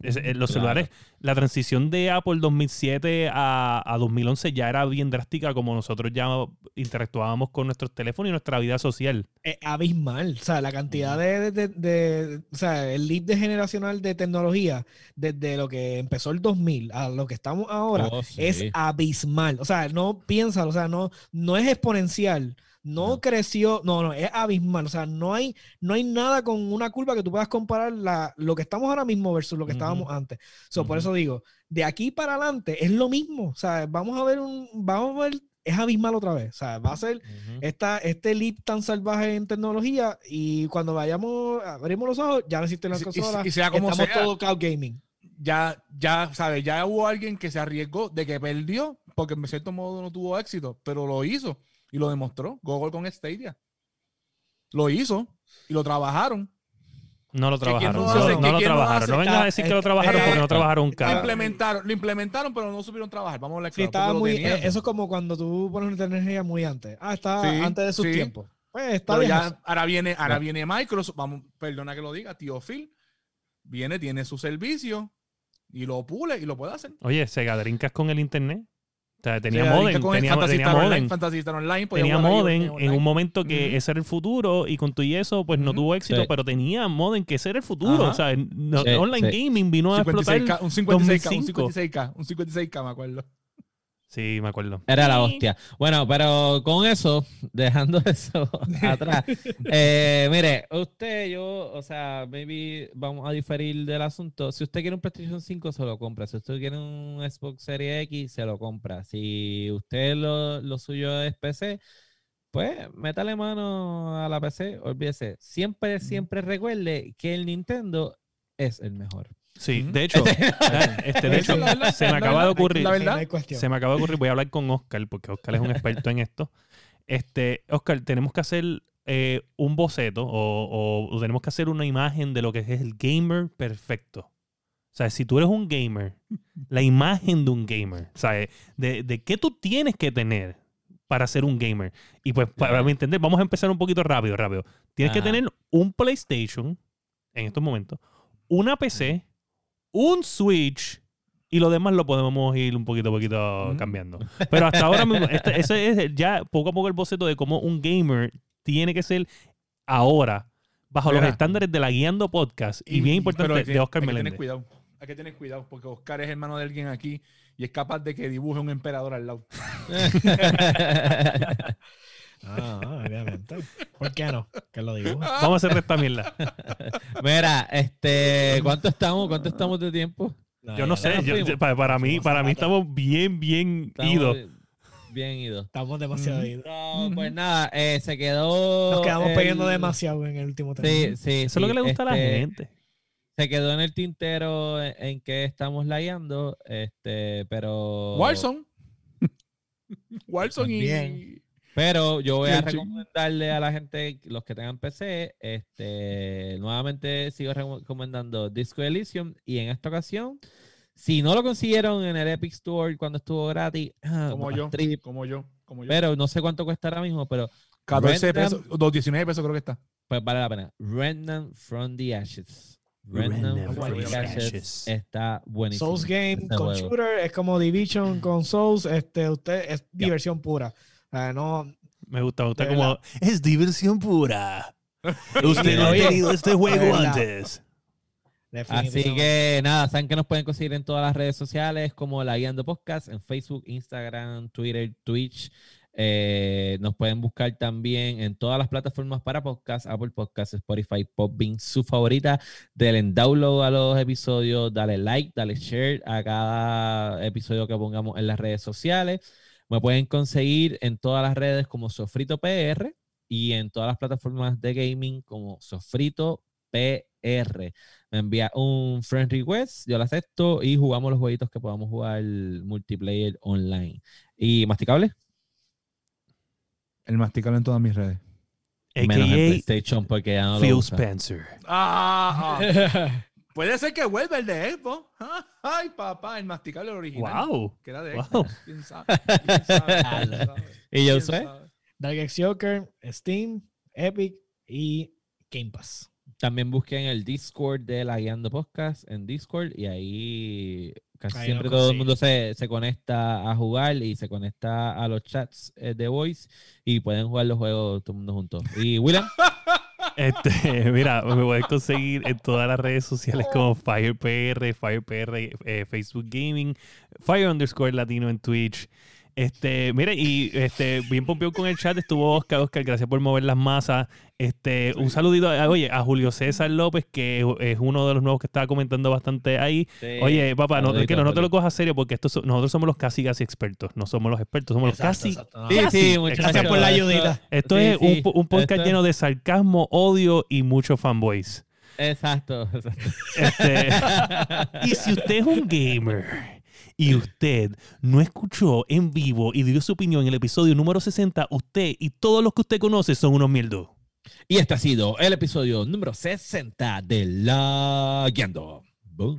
es- eh, los Claro. celulares, la transición de Apple 2007 a, a 2011 ya era bien drástica, como nosotros ya interactuábamos con nuestros teléfonos y nuestra vida social. es abismal. O sea, la cantidad de, de- de- de- O sea, el leap de generacional de tecnología, desde lo que empezó el 2000 a lo que estamos ahora, Oh, sí. es abismal. O sea, no piensa, o sea, no, no es exponencial. No, No. creció, no, no, es abismal. O sea, no hay, no hay nada con una curva que tú puedas comparar la, lo que estamos ahora mismo versus lo que Ujú. estábamos antes. So, Por Ujú. eso digo, de aquí para adelante es lo mismo. O sea, vamos a ver un, vamos a ver, es abismal otra vez. O sea, va a ser Ujú. esta, este leap tan salvaje en tecnología y cuando vayamos, abrimos los ojos, ya no existen las Y- y- consolas. y sea como estamos sea. todo cloud gaming. ya, ya, ¿sabes? Ya hubo alguien que se arriesgó de que perdió, porque en cierto modo no tuvo éxito, pero lo hizo y lo demostró. Google con Stadia. Lo hizo y lo trabajaron. No lo ¿Que quién trabajaron. no lo trabajaron. No vengas a decir que lo trabajaron Eh, porque no trabajaron un Lo carro. implementaron, lo implementaron, pero no supieron trabajar. Vamos a hablar Sí, estaba muy, eh, eso es como cuando tú pones una tecnología muy antes. Ah, está Sí, antes de sus sí. tiempos. Pues está Pero bien. ya ahora viene, ahora viene Microsoft, vamos, perdona que lo diga, tío Phil, viene, tiene su servicio y lo pule y lo puede hacer. Oye, Sega Dreamcast con el internet. O sea, tenía Sí, modem, tenía, tenía Online, Online, tenía modem en online. un momento que ese era el futuro y con tu y eso pues no tuvo éxito, Sí. pero tenía modem que ese era el futuro. Ajá. O sea, no- Sí, online sí. gaming vino a explotar. 56K, un 56K, un 2005. 56K, un 56K, me acuerdo. Sí, me acuerdo. Era la hostia. Bueno, pero con eso, dejando eso atrás, eh, mire, usted, yo, o sea, maybe vamos a diferir del asunto. Si usted quiere un PlayStation 5, se lo compra. Si usted quiere un Xbox Series X, se lo compra. Si usted lo, lo suyo es PC, pues métale mano a la PC, olvídese. Siempre, siempre recuerde que el Nintendo es el mejor. Sí, de hecho, este, de hecho la se me acaba de ocurrir. la verdad. Se me acaba de ocurrir, voy a hablar con Oscar, porque Oscar es un experto en esto. Este, Oscar, tenemos que hacer eh, un boceto o, tenemos que hacer una imagen de lo que es el gamer perfecto. O sea, si tú eres un gamer, la imagen de un gamer, ¿sabes? De, de qué tú tienes que tener para ser un gamer. Y pues, para Ajá. entender, vamos a empezar un poquito rápido, rápido. Tienes que tener un PlayStation en estos momentos, una PC, un Switch y lo demás lo podemos ir un poquito a poquito cambiando. Pero hasta ahora mismo, este- ese es ya poco a poco el boceto de cómo un gamer tiene que ser ahora bajo los estándares de la Guiando Podcast y, bien importante hay que- de Oscar hay que tener Meléndez. cuidado. Hay que tener cuidado porque Oscar es hermano de alguien aquí y es capaz de que dibuje un emperador al lado. Ah, obviamente. ¿Por qué no? Que lo digo. Vamos a hacer esta mierda. Mira, este, ¿cuánto estamos? ¿Cuánto estamos de tiempo? Yo no sé, yo- yo- para, para mí, para mí estamos bien, bien Estamos idos. Bien idos. Estamos demasiado idos. No, pues nada, eh, se quedó. Nos quedamos el- pegando demasiado en el último tema. Sí, sí. Eso es lo que le gusta a la este, gente. Se quedó en el tintero en, en que estamos lagueando, este, pero. Warzone. Warzone y. Pero yo voy a recomendarle a la gente, los que tengan PC, este, nuevamente sigo recomendando Disco Elysium y en esta ocasión, si no lo consiguieron en el Epic Store cuando estuvo gratis, ah, Como yo. trip, Como yo. Como yo. pero no sé cuánto cuesta ahora mismo, pero 14 Random- pesos. Dos 19 pesos creo que está. pues vale la pena. Remnant from the Ashes. Remnant from the Ashes, Ashes. está buenísimo. Souls Game ese con juego. shooter es como Division con Souls. Este, usted es diversión pura. Ah, no, Me gusta, me gusta como es diversión pura. Usted no ha tenido este juego antes. Así que nada, saben que nos pueden conseguir en todas las redes sociales como La Guiando Podcast, en Facebook, Instagram, Twitter, Twitch, Eh, nos pueden buscar también en todas las plataformas para podcast, Apple Podcasts, Spotify, Podbean, su favorita. Denle download a los episodios, dale like, dale share a cada episodio que pongamos en las redes sociales. Me pueden conseguir en todas las redes como Sofrito PR y en todas las plataformas de gaming como Sofrito PR. Me envía un friend request, yo lo acepto y jugamos los jueguitos que podamos jugar multiplayer online. ¿Y masticable? El masticable en todas mis redes. Menos en AKA PlayStation porque ya no lo Phil usa. Spencer. Ah, ah. Puede ser que vuelva el de Xbox. Ah, Ay, papá, el masticable original. Wow. Que era de Wow. Xbox. ¿Quién sabe? ¿Quién sabe? ¿Quién sabe? ¿Y yo ¿Quién sé? sabe? Dark X Joker, Steam, Epic y Game Pass. También busquen el Discord de la Guiando Podcast en Discord y ahí casi Ahí siempre todo el mundo se, se conecta a jugar y se conecta a los chats eh, de voice y pueden jugar los juegos todo el mundo juntos. Y William, Este, mira, me puedes conseguir en todas las redes sociales como FirePR, FirePR, eh, Facebook Gaming, Fire underscore Latino en Twitch. Este, mire, y este, bien pompeado con el chat, estuvo Oscar, Oscar, gracias por mover las masas. Este, un saludito, a, oye, a Julio César López, que es uno de los nuevos que estaba comentando bastante ahí. Oye, papá, no, saludito, que no, no te lo cojas serio porque esto so- nosotros somos los casi casi expertos, no somos los expertos, somos los casi. exacto. Sí, casi sí, muchachos. Gracias por la ayudita. Esto es un, po- un podcast Esto- lleno de sarcasmo, odio y mucho fanboys. Exacto. exacto. Este, y si usted es un gamer y usted no escuchó en vivo y dio su opinión en el episodio número 60, usted y todos los que usted conoce son unos mierdos. Y este ha sido el episodio número 60 de La Guiando. Boom.